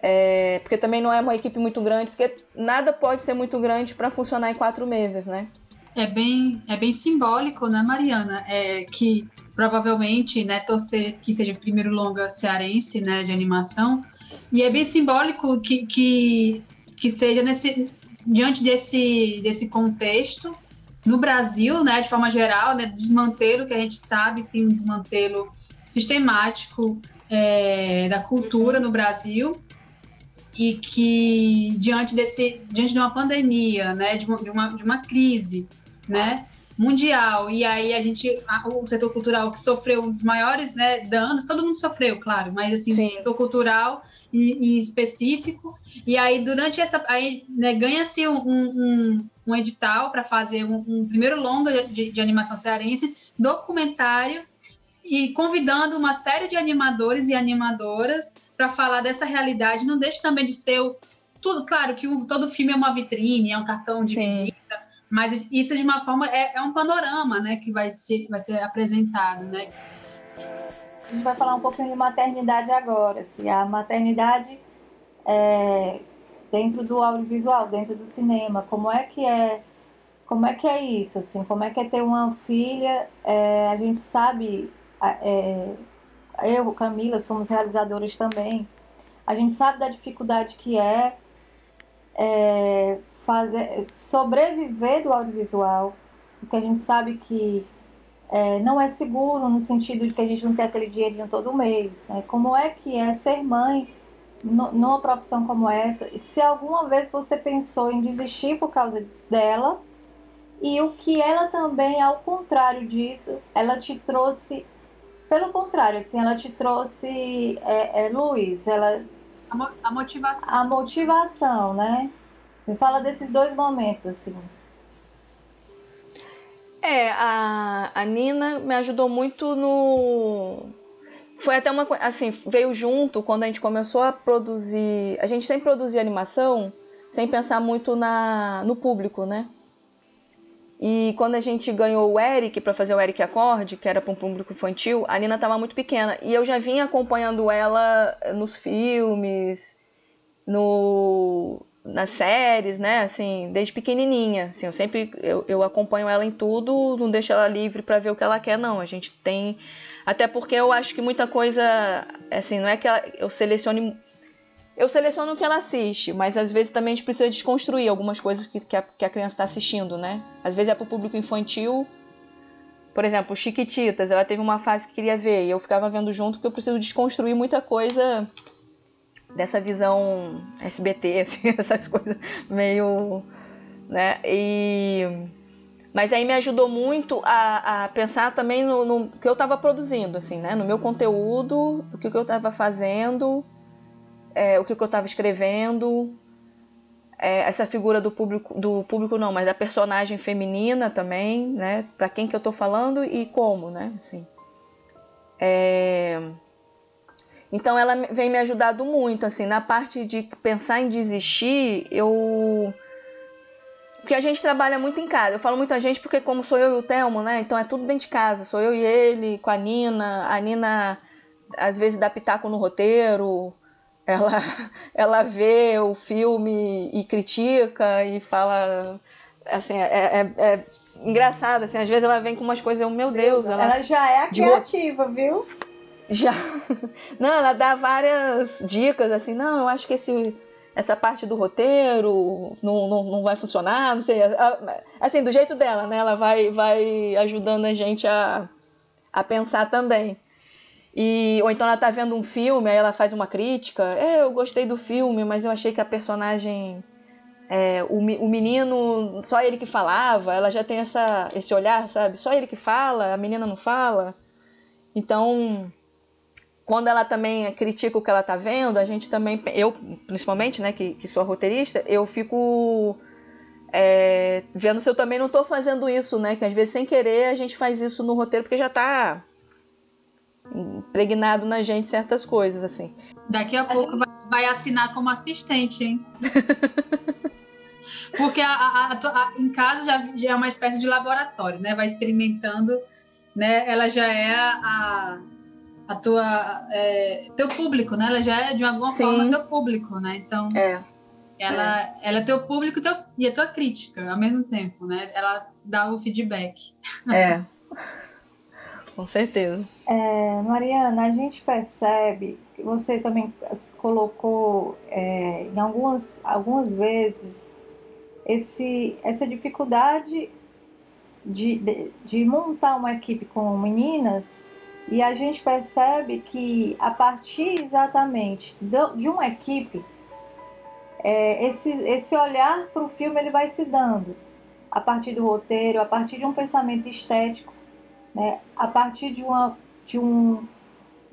[SPEAKER 3] é, porque também não é uma equipe muito grande, porque nada pode ser muito grande para funcionar em quatro meses, né?
[SPEAKER 2] É bem, é bem simbólico, né, Mariana? É que provavelmente, né, torcer que seja o primeiro longa cearense, né, de animação, e é bem simbólico que, que, que seja nesse, diante desse, desse contexto, no Brasil, né, de forma geral, né, desmantelo que a gente sabe que tem um desmantelo sistemático é, da cultura no Brasil, e que diante desse diante de uma pandemia, né, de uma, de uma, de uma crise, né, mundial e aí a gente a, o setor cultural que sofreu um dos maiores né, danos, todo mundo sofreu, claro, mas assim Sim. o setor cultural em, em, específico e aí durante essa aí né, ganha-se um, um, um, edital para fazer um, um, primeiro longa de, de animação cearense documentário e convidando uma série de animadores e animadoras para falar dessa realidade, não deixe também de ser o, tudo, claro que o, todo filme é uma vitrine, é um cartão de Sim. visita, mas isso de uma forma é, é, um panorama, né, que vai ser, vai ser apresentado, né?
[SPEAKER 1] A gente vai falar um pouquinho de maternidade agora, se assim, a maternidade é, dentro do audiovisual, dentro do cinema, como é que é como é que é isso, assim, como é que é ter uma filha, é, a gente sabe é, eu, Camila, somos realizadoras também. A gente sabe da dificuldade que é, é fazer, sobreviver do audiovisual, porque a gente sabe que é, não é seguro no sentido de que a gente não tem aquele dinheirinho todo mês. Né? Como é que é ser mãe no, numa profissão como essa? Se alguma vez você pensou em desistir por causa dela, e o que ela também, ao contrário disso, ela te trouxe pelo contrário, assim, ela te trouxe é, é, luz, ela...
[SPEAKER 2] A, mo a, motivação.
[SPEAKER 1] A motivação, né? Me fala desses dois momentos, assim.
[SPEAKER 3] É, a, a Nina me ajudou muito no... Foi até uma coisa, assim, veio junto quando a gente começou a produzir... A gente sempre produzia animação sem pensar muito na, no público, né? E quando a gente ganhou o Eric para fazer o Eric Acorde, que era para um público infantil, a Nina estava muito pequena. E eu já vinha acompanhando ela nos filmes, no, nas séries, né? Assim, desde pequenininha. Assim, eu sempre eu, eu acompanho ela em tudo, não deixo ela livre para ver o que ela quer, não. A gente tem. Até porque eu acho que muita coisa. Assim, não é que ela, eu selecione eu seleciono o que ela assiste, mas às vezes também a gente precisa desconstruir algumas coisas que, que, a, que a criança está assistindo, né? Às vezes é para o público infantil. Por exemplo, Chiquititas, ela teve uma fase que queria ver e eu ficava vendo junto porque eu preciso desconstruir muita coisa dessa visão SBT, assim, essas coisas meio. né? E. Mas aí me ajudou muito a, a pensar também no, no que eu estava produzindo, assim, né? No meu conteúdo, o que, que eu estava fazendo é, o que, que eu estava escrevendo, é, essa figura do público, do público não, mas da personagem feminina também, né? Para quem que eu estou falando e como, né? Assim. É... Então ela vem me ajudando muito, assim, na parte de pensar em desistir, eu porque a gente trabalha muito em casa. Eu falo muito a gente porque como sou eu e o Telmo, né? Então é tudo dentro de casa. Sou eu e ele, com a Nina. A Nina às vezes dá pitaco no roteiro, ela, ela vê o filme e critica e fala. Assim, é, é, é engraçado, assim, às vezes ela vem com umas coisas, eu, meu Deus.
[SPEAKER 1] Ela, ela já é a criativa, viu?
[SPEAKER 3] Já. Não, ela dá várias dicas, assim, não, eu acho que esse, essa parte do roteiro não, não, não vai funcionar, não sei. Assim, do jeito dela, né? Ela vai, vai ajudando a gente a, a pensar também. E, ou então ela tá vendo um filme, aí ela faz uma crítica. É, eu gostei do filme, mas eu achei que a personagem. É, o, o menino, só ele que falava, ela já tem essa, esse olhar, sabe? Só ele que fala, a menina não fala. Então, quando ela também critica o que ela tá vendo, a gente também, eu principalmente, né, que, que sou roteirista, eu fico é, vendo se eu também não tô fazendo isso, né? Que às vezes sem querer a gente faz isso no roteiro porque já tá impregnado na gente certas coisas, assim.
[SPEAKER 2] Daqui a, pouco vai, assinar como assistente, hein? Porque a, a, a, em casa já, já, é uma espécie de laboratório, né? Vai experimentando, né? Ela já é a, a tua é, teu público, né? Ela já é de alguma Sim. forma teu público, né? Então
[SPEAKER 3] é.
[SPEAKER 2] ela é. ela é teu público teu, e a tua crítica ao mesmo tempo, né? Ela dá o feedback.
[SPEAKER 3] É. Com certeza.
[SPEAKER 1] É, Mariana, a gente percebe que você também colocou é, em algumas, algumas vezes esse, essa dificuldade de, de, de, montar uma equipe com meninas e a gente percebe que a partir exatamente de uma equipe, é, esse, esse olhar para o filme ele vai se dando a partir do roteiro, a partir de um pensamento estético né, a partir de uma, de um,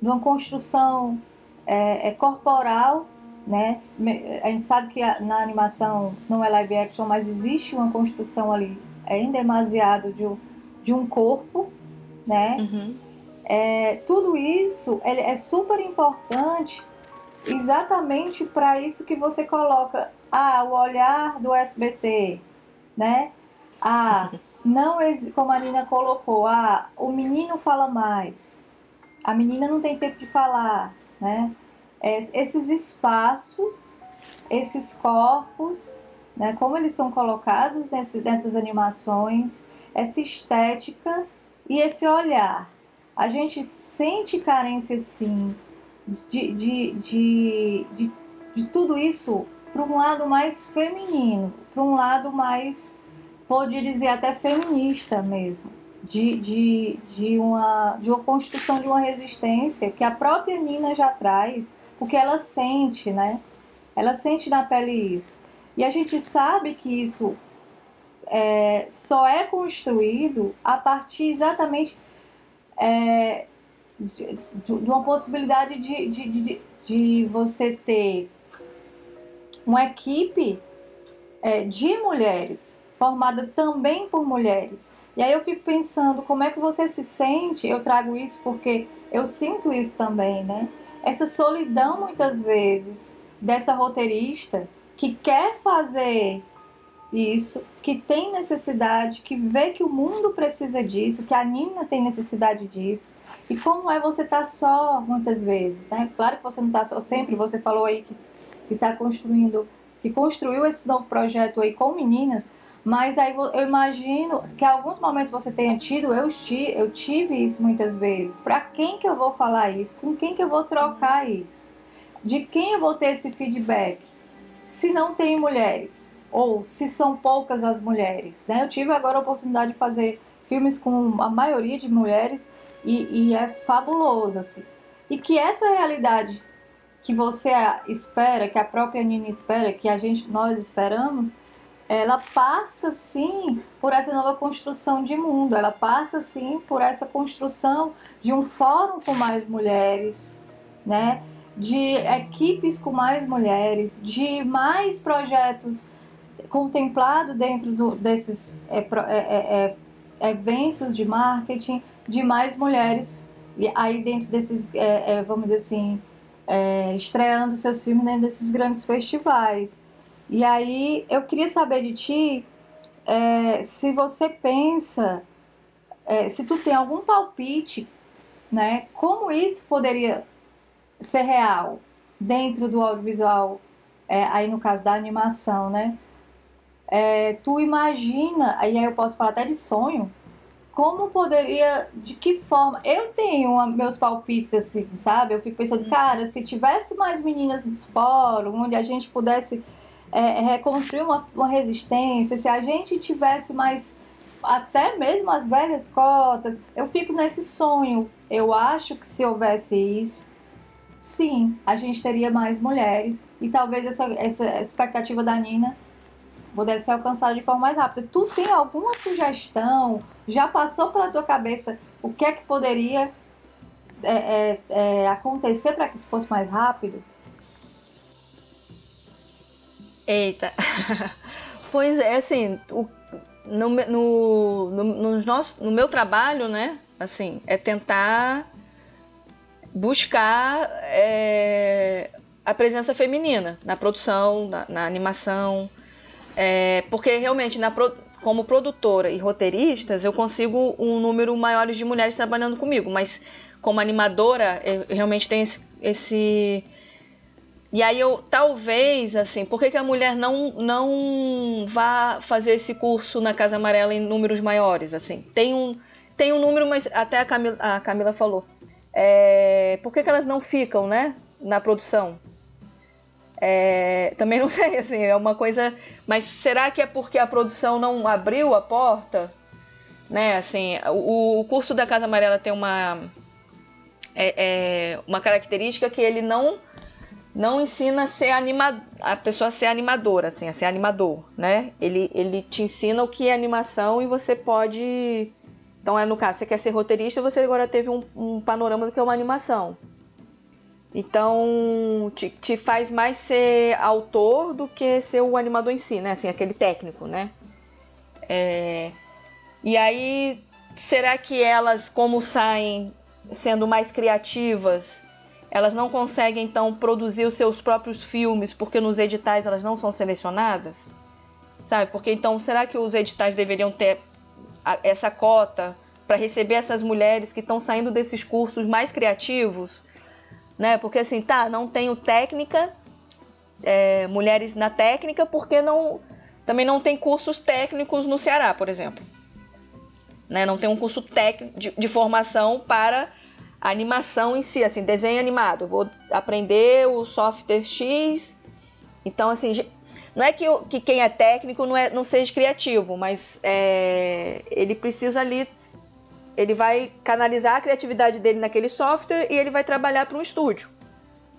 [SPEAKER 1] de uma construção é, é corporal. Né? A gente sabe que na animação não é live action, mas existe uma construção ali é, em demasiado de, de um corpo. Né? Uhum. É, tudo isso é super importante exatamente para isso que você coloca ah, o olhar do SBT, né? Ah, não, como a Nina colocou, ah, o menino fala mais, a menina não tem tempo de falar, né? esses espaços, esses corpos, né, como eles são colocados nesse, nessas animações, essa estética e esse olhar. A gente sente carência, sim, de, de, de, de, de tudo isso para um lado mais feminino, para um lado mais pode dizer até feminista mesmo, de, de, de, uma, de uma construção de uma resistência que a própria Nina já traz, porque ela sente, né? Ela sente na pele isso. E a gente sabe que isso é, só é construído a partir exatamente é, de, de, uma possibilidade de, de, de, você ter uma equipe é, de mulheres formada também por mulheres. E aí eu fico pensando como é que você se sente. Eu trago isso porque eu sinto isso também, né? Essa solidão muitas vezes dessa roteirista que quer fazer isso, que tem necessidade, que vê que o mundo precisa disso, que a Nina tem necessidade disso. E como é você estar tá só muitas vezes, né? Claro que você não está só sempre, você falou aí que está construindo, que construiu esse novo projeto aí com meninas, mas aí eu imagino que em alguns momentos você tenha tido, eu, eu tive isso muitas vezes. Para quem que eu vou falar isso? Com quem que eu vou trocar isso? De quem eu vou ter esse feedback? Se não tem mulheres, ou se são poucas as mulheres. Né? Eu tive agora a oportunidade de fazer filmes com a maioria de mulheres e, e é fabuloso. Assim. E que essa realidade que você espera, que a própria Nina espera, que a gente, nós esperamos, ela passa sim por essa nova construção de mundo, ela passa sim por essa construção de um fórum com mais mulheres, né? de equipes com mais mulheres, de mais projetos contemplados dentro do, desses é, é, é, é, eventos de marketing, de mais mulheres, e aí dentro desses, é, é, vamos dizer assim, estreando seus filmes dentro desses grandes festivais. E aí eu queria saber de ti se você pensa, se tu tem algum palpite, né? Como isso poderia ser real? dentro do audiovisual, aí no caso da animação, né? É, tu imagina, aí eu posso falar até de sonho, como poderia, de que forma? Eu tenho meus palpites assim, sabe? Eu fico pensando, uhum. cara, se tivesse mais meninas nesse fórum, onde a gente pudesse é, reconstruir uma, uma resistência, se a gente tivesse mais, até mesmo as velhas cotas, eu fico nesse sonho. Eu acho que se houvesse isso, sim, a gente teria mais mulheres e talvez essa, essa expectativa da Nina pudesse ser alcançada de forma mais rápida. Tu tem alguma sugestão? Já passou pela tua cabeça o que é que poderia é, é, é, acontecer para que isso fosse mais rápido?
[SPEAKER 3] Eita, pois é, assim, o, no, no, no, no, nosso, no meu trabalho, né, assim, é tentar buscar é, a presença feminina na produção, na, na animação, é, porque realmente, na, como produtora e roteiristas, eu consigo um número maior de mulheres trabalhando comigo, mas como animadora, eu realmente tenho esse, esse. e aí eu talvez assim, por que, que a mulher não não vá fazer esse curso na Casa Amarela em números maiores assim? Tem um tem um número, mas até a Camila, a Camila falou. É, por que, que elas não ficam, né, na produção? É, também não sei, assim, é uma coisa. Mas será que é porque a produção não abriu a porta? Né, assim, o, o curso da Casa Amarela tem uma. É, é, uma característica que ele não não ensina a ser anima, a pessoa a ser animadora, assim, a ser animador, né? Ele, ele te ensina o que é animação e você pode. Então, é no caso, você quer ser roteirista, você agora teve um, um panorama do que é uma animação. Então, te, te, faz mais ser autor do que ser o animador em si, né? Assim, aquele técnico, né? É... E aí, será que elas, como saem sendo mais criativas, elas não conseguem então produzir os seus próprios filmes porque nos editais elas não são selecionadas? Sabe? Porque então, será que os editais deveriam ter essa cota para receber essas mulheres que estão saindo desses cursos mais criativos? Né? Porque assim, tá, não tenho técnica, é, mulheres na técnica, porque não também não tem cursos técnicos no Ceará, por exemplo. Né? Não tem um curso técnico de, de formação para animação em si, assim, desenho animado. Vou aprender o software X. Então, assim, não é que, que quem é técnico não, é, não seja criativo, mas é, ele precisa ali ele vai canalizar a criatividade dele naquele software e ele vai trabalhar para um estúdio,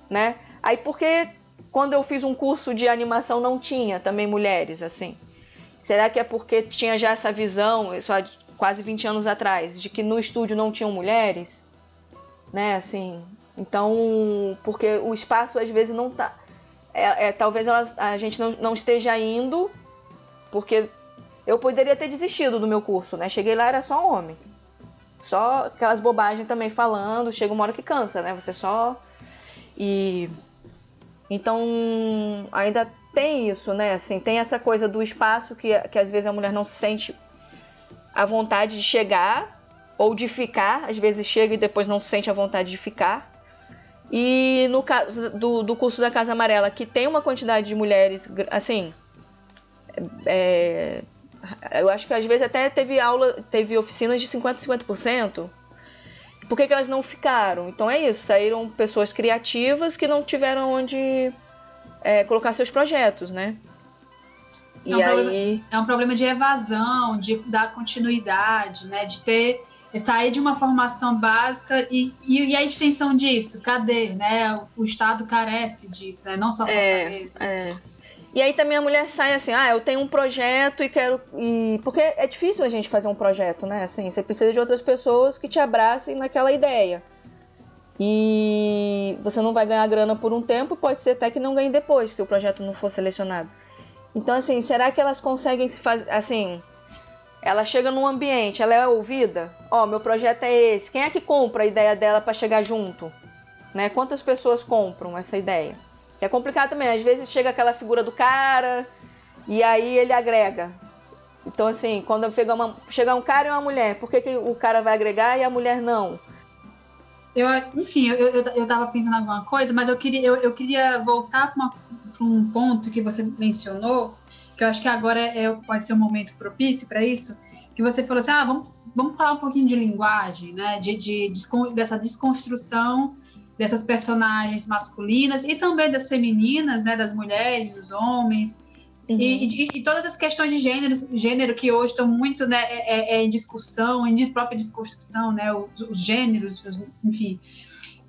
[SPEAKER 3] né? Aí porque quando eu fiz um curso de animação não tinha também mulheres assim? Será que é porque tinha já essa visão, há quase 20 anos atrás, de que no estúdio não tinham mulheres, né? Assim, então, porque o espaço às vezes não tá, é, é talvez elas, a gente não, não esteja indo, porque eu poderia ter desistido do meu curso, né? Cheguei lá era só homem. Só aquelas bobagens também falando, chega uma hora que cansa, né? Você só. E. Então, ainda tem isso, né? Assim, tem essa coisa do espaço que, que às vezes a mulher não se sente a vontade de chegar ou de ficar, às vezes chega e depois não se sente a vontade de ficar. E no caso do, do curso da Casa Amarela, que tem uma quantidade de mulheres, assim, é, eu acho que às vezes até teve aula, teve oficinas de 50% 50%. Por que, que elas não ficaram? Então é isso, saíram pessoas criativas que não tiveram onde é, colocar seus projetos, né?
[SPEAKER 2] E é um, aí... problema, é um problema de evasão, de dar continuidade, né? De ter sair de uma formação básica e, e, e, a extensão disso, cadê? Né? O, o Estado carece disso, né? não só a Fortaleza.
[SPEAKER 3] É, é. E aí também a mulher sai assim, ah, eu tenho um projeto e quero. E... Porque é difícil a gente fazer um projeto, né? Assim, você precisa de outras pessoas que te abracem naquela ideia. E você não vai ganhar grana por um tempo, pode ser até que não ganhe depois, se o projeto não for selecionado. Então, assim, será que elas conseguem se fazer. Assim, ela chega num ambiente, ela é ouvida? Ó, oh, meu projeto é esse. Quem é que compra a ideia dela para chegar junto? Né? Quantas pessoas compram essa ideia? É complicado também. Às vezes chega aquela figura do cara e aí ele agrega. Então, assim, quando chega, uma, chega um cara e uma mulher, por que, que o cara vai agregar e a mulher não?
[SPEAKER 2] eu, enfim, eu, eu, eu tava pensando em alguma coisa, mas eu queria, eu, eu queria voltar para um ponto que você mencionou, que eu acho que agora é, pode ser um momento propício para isso, que você falou assim, ah, vamos, vamos falar um pouquinho de linguagem, né, de, de, de dessa desconstrução dessas personagens masculinas e também das femininas, né, das mulheres, dos homens, uhum. e, e, e, todas as questões de gênero, gênero que hoje estão muito né, é, é, é em discussão, em própria desconstrução, né, os, os gêneros, os, enfim.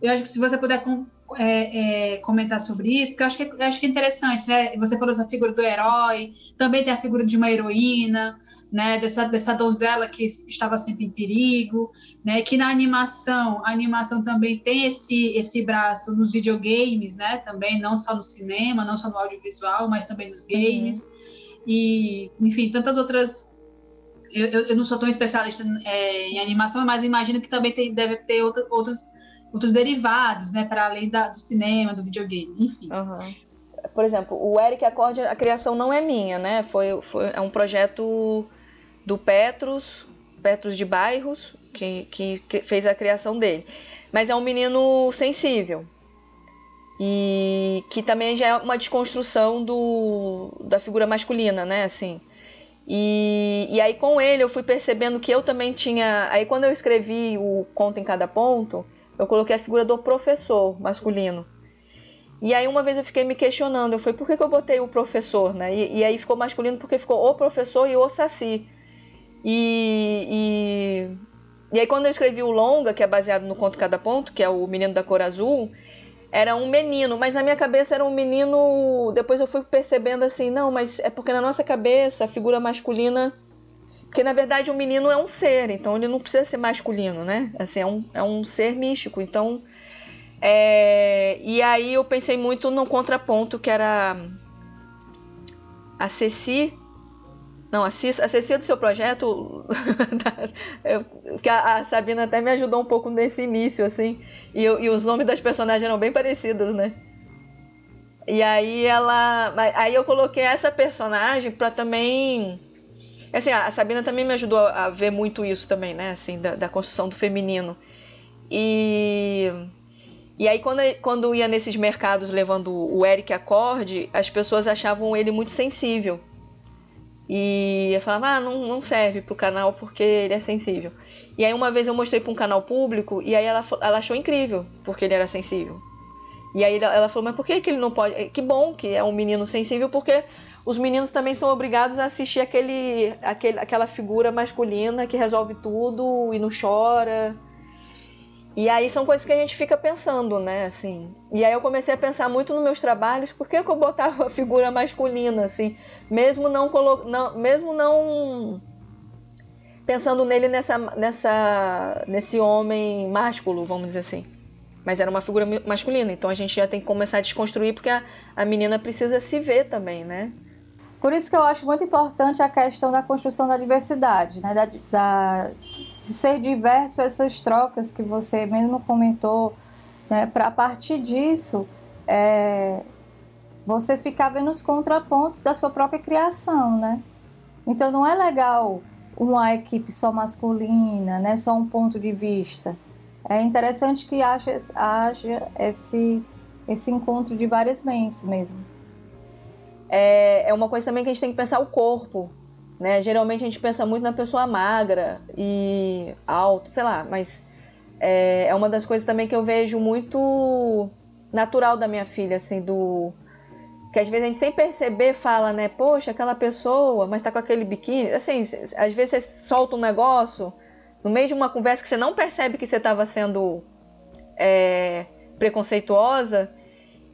[SPEAKER 2] Eu acho que se você puder com, é, é, comentar sobre isso, porque eu acho que, eu acho que é interessante, né? Você falou dessa figura do herói, também tem a figura de uma heroína, né, dessa, dessa donzela que estava sempre em perigo, né, que na animação, a animação também tem esse, esse braço nos videogames, né, também, não só no cinema, não só no audiovisual, mas também nos games, uhum. e, enfim, tantas outras... Eu, eu, não sou tão especialista é, em animação, mas imagino que também tem, deve ter outra, outros, outros derivados, né, para além da, do cinema, do videogame, enfim.
[SPEAKER 3] Uhum por exemplo, o Eric Acorde, a criação não é minha, né? Foi, foi é um projeto do Petrus, Petrus de Bairros, que, que, que fez a criação dele. Mas é um menino sensível. E que também já é uma desconstrução do, da figura masculina, né? Assim. E, e aí com ele eu fui percebendo que eu também tinha. Aí quando eu escrevi o Conto em Cada Ponto, eu coloquei a figura do professor masculino. E aí uma vez eu fiquei me questionando, eu falei, por que, que eu botei o professor, né? E, e, aí ficou masculino porque ficou o professor e o saci. E, e, e aí quando eu escrevi o longa, que é baseado no conto Cada Ponto, que é o Menino da Cor Azul, era um menino, mas na minha cabeça era um menino. Depois eu fui percebendo assim, não, mas é porque na nossa cabeça a figura masculina. Porque na verdade o um menino é um ser, então ele não precisa ser masculino, né? Assim, é um, é um ser místico. Então. É... E aí eu pensei muito no contraponto que era a Ceci não, a Cecília do seu projeto, que a, Sabina até me ajudou um pouco nesse início, assim, e, e os nomes das personagens eram bem parecidos, né? E aí ela. Aí eu coloquei essa personagem para também. Assim, a Sabina também me ajudou a ver muito isso também, né? Assim, da, da construção do feminino. E. E aí, quando, quando ia nesses mercados levando o Eric Acorde, as pessoas achavam ele muito sensível. E eu falava, ah, não, não serve pro canal porque ele é sensível. E aí uma vez eu mostrei para um canal público e aí ela, ela achou incrível porque ele era sensível. E aí ela falou, mas por que, que ele não pode? Que bom que é um menino sensível, porque os meninos também são obrigados a assistir aquele, aquele, aquela figura masculina que resolve tudo e não chora. E aí são coisas que a gente fica pensando, né, assim. E aí eu comecei a pensar muito nos meus trabalhos, por que, que eu botava a figura masculina, assim, mesmo não, colo não mesmo não pensando nele nessa, nessa, nesse homem másculo, vamos dizer assim. Mas era uma figura masculina, então a gente já tem que começar a desconstruir, porque a, a menina precisa se ver também, né?
[SPEAKER 1] Por isso que eu acho muito importante a questão da construção da diversidade, né? da, da ser diverso essas trocas que você mesmo comentou, né? Para a partir disso, é, você ficar vendo os contrapontos da sua própria criação, né? Então não é legal uma equipe só masculina, né? Só um ponto de vista. É interessante que haja, haja esse, esse encontro de várias mentes mesmo.
[SPEAKER 3] É, é uma coisa também que a gente tem que pensar o corpo, né? Geralmente a gente pensa muito na pessoa magra e alto, sei lá, mas é, é uma das coisas também que eu vejo muito natural da minha filha, assim, do que às vezes a gente sem perceber fala, né, poxa, aquela pessoa, mas tá com aquele biquíni, assim, às vezes você solta um negócio no meio de uma conversa que você não percebe que você estava sendo é, preconceituosa,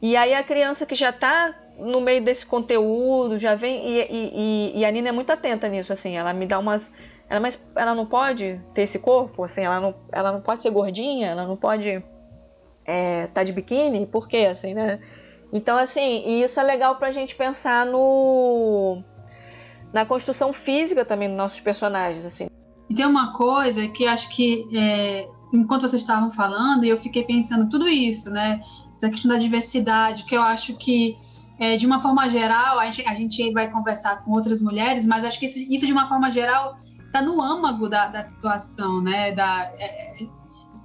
[SPEAKER 3] e aí a criança que já tá no meio desse conteúdo, já vem. E, e, e, a Nina é muito atenta nisso, assim. Ela me dá umas. Ela, mas ela não pode ter esse corpo, assim. Ela não, ela não pode ser gordinha, ela não pode é, tá de biquíni, por quê, assim, né? Então, assim, e isso é legal pra gente pensar no. na construção física também dos nossos personagens, assim.
[SPEAKER 2] E tem uma coisa que acho que. É, enquanto vocês estavam falando, eu fiquei pensando tudo isso, né? Essa questão da diversidade, que eu acho que é, de uma forma geral, a gente, a gente, vai conversar com outras mulheres, mas acho que isso, de uma forma geral, está no âmago da, da situação, né? Da, é,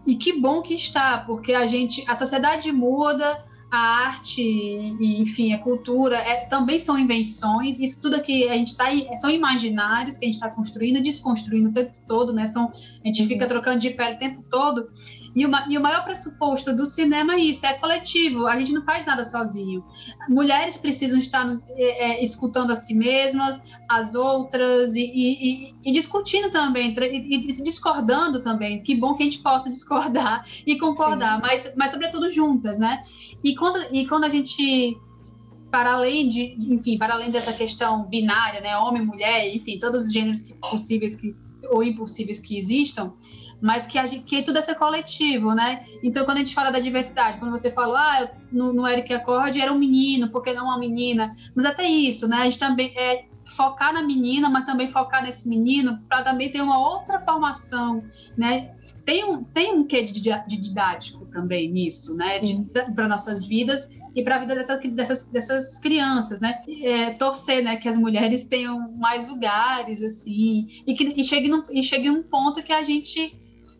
[SPEAKER 2] E que bom que está, porque a gente, a sociedade muda, a arte e, enfim, a cultura é, também são invenções. Isso tudo aqui a gente está são imaginários que a gente está construindo e desconstruindo o tempo todo, né? São, a gente fica uhum. trocando de pele o tempo todo. E, uma, e o maior pressuposto do cinema é isso, é coletivo, a gente não faz nada sozinho. Mulheres precisam estar é, é, escutando a si mesmas, as outras, e, e, e discutindo também, e, se discordando também. Que bom que a gente possa discordar e concordar, mas, mas sobretudo juntas, né? E quando, e quando a gente para além de, enfim, para além dessa questão binária, né, homem, mulher, enfim, todos os gêneros que, possíveis que, ou impossíveis que existam, mas que, a gente, que tudo é ser coletivo, né? Então, quando a gente fala da diversidade, quando você falou, ah, no, no Eric Accord era um menino, porque não uma menina? Mas até isso, né? A gente também é focar na menina, mas também focar nesse menino, para também ter uma outra formação, né? Tem um, tem um quê de, de didático também nisso, né? Para nossas vidas e para a vida dessa, dessas, dessas crianças, né? É, torcer, né, que as mulheres tenham mais lugares, assim, e que e chegue, num, e chegue um ponto que a gente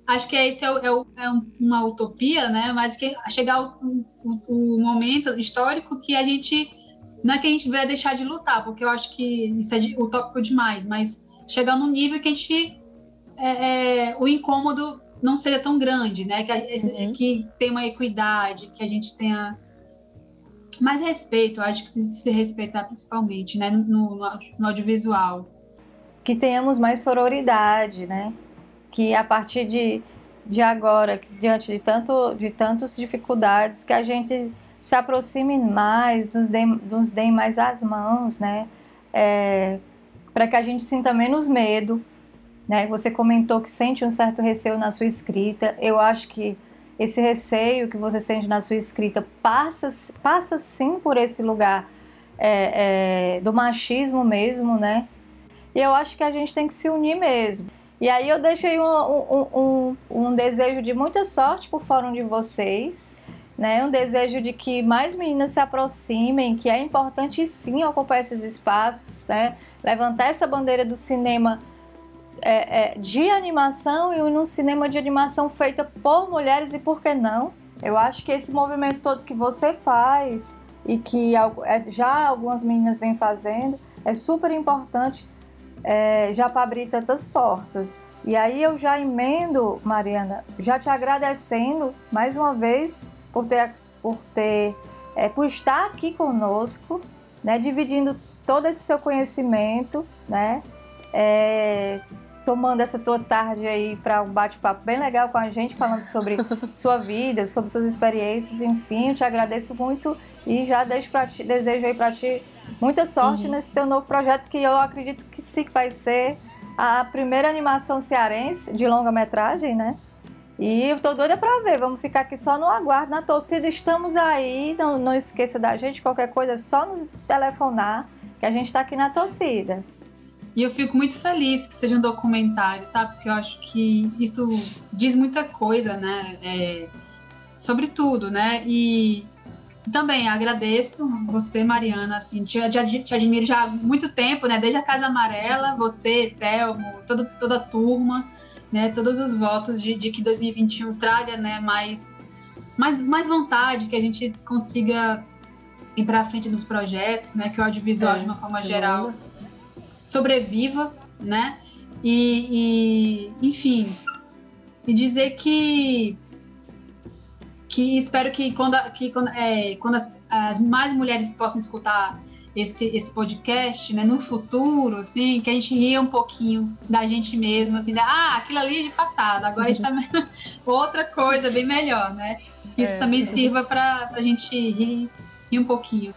[SPEAKER 2] acho que esse é, é, é uma utopia, né? Mas que chegar o, o, o, momento histórico que a gente não é que a gente vai deixar de lutar, porque eu acho que isso é utópico demais, mas chegar num nível que a gente é, é, o incômodo não seja tão grande, né? Que, uhum. que tem uma equidade, que a gente tenha mais respeito, eu acho que se, se respeitar principalmente, né? No, no, no audiovisual.
[SPEAKER 1] Que tenhamos mais sororidade, né? Que a partir de, de agora, diante de, tanto, de tantas dificuldades, que a gente se aproxime mais, nos dê, mais as mãos, né? É, para que a gente sinta menos medo. Né? Você comentou que sente um certo receio na sua escrita. Eu acho que esse receio que você sente na sua escrita passa, passa sim por esse lugar é, é, do machismo mesmo, né? E eu acho que a gente tem que se unir mesmo. E aí eu deixei um, um, um, um desejo de muita sorte por fórum de vocês. Né, um desejo de que mais meninas se aproximem, que é importante sim ocupar esses espaços, né, levantar essa bandeira do cinema é, é, de animação e um cinema de animação feita por mulheres e por que não? Eu acho que esse movimento todo que você faz e que é, já algumas meninas vêm fazendo é super importante é, já para abrir tantas portas. E aí eu já emendo, Mariana, já te agradecendo mais uma vez por ter, por ter, é, por estar aqui conosco, né, dividindo todo esse seu conhecimento, né, é, tomando essa tua tarde aí para um bate-papo bem legal com a gente, falando sobre sua vida, sobre suas experiências, enfim, eu te agradeço muito e já deixo pra ti, desejo aí para ti Muita sorte uhum. nesse teu novo projeto que eu acredito que sim que vai ser a primeira animação cearense de longa-metragem, né? E eu tô doida para ver, vamos ficar aqui só no aguardo, na torcida, estamos aí, não, não esqueça da gente, qualquer coisa é só nos telefonar, que a gente está aqui na torcida.
[SPEAKER 2] E eu fico muito feliz que seja um documentário, sabe? Porque eu acho que isso diz muita coisa, né? É, sobre tudo, né? E também agradeço você, Mariana, assim, te, te, te, admiro já há muito tempo, né? Desde a Casa Amarela, você, Thelmo, todo, toda a turma, né? Todos os votos de, de que 2021 traga, né? Mais, mais, mais vontade, que a gente consiga ir para frente nos projetos, né? Que o audiovisual, é, de uma forma geral, sobreviva, né? E, e enfim, e dizer que que espero que quando, que, quando, é, quando as, as, mais mulheres possam escutar esse, esse podcast, né, no futuro, assim, que a gente ria um pouquinho da gente mesma, assim, da, ah, aquilo ali é de passado, agora a gente tá outra coisa bem melhor, né? Isso é. também sirva para a gente rir, rir um pouquinho.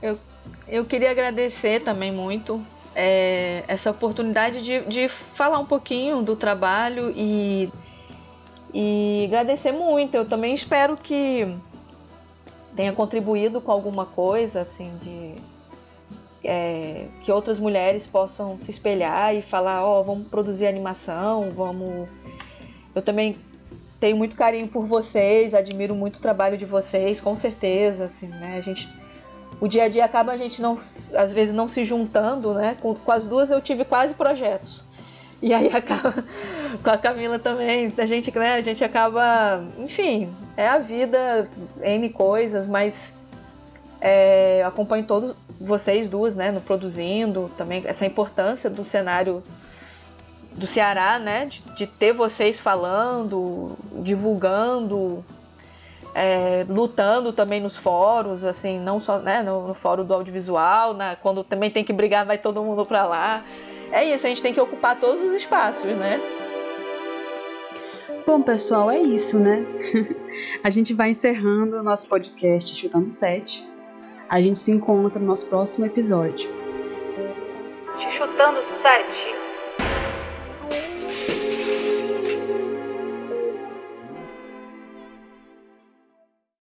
[SPEAKER 3] Eu, eu queria agradecer também muito é, essa oportunidade de, de falar um pouquinho do trabalho e e agradecer muito. Eu também espero que tenha contribuído com alguma coisa, assim, de é, que outras mulheres possam se espelhar e falar, ó, oh, vamos produzir animação, vamos. Eu também tenho muito carinho por vocês, admiro muito o trabalho de vocês, com certeza, assim, né? A gente o dia a dia acaba a gente não às vezes não se juntando, né? Com, com as duas eu tive quase projetos. E aí acaba com a Camila também. A gente, né, a gente acaba, enfim, é a vida, N coisas, mas é, acompanho todos vocês duas, né, no produzindo, também essa importância do cenário do Ceará, né, de, de ter vocês falando, divulgando, é, lutando também nos fóruns, assim, não só né, no, no fórum do audiovisual, na, quando também tem que brigar, vai todo mundo para lá. É isso, a gente tem que ocupar todos os espaços, né?
[SPEAKER 2] Bom, pessoal, é isso, né? a gente vai encerrando o nosso podcast Chutando 7. A gente se encontra no nosso próximo episódio.
[SPEAKER 1] Chutando 7.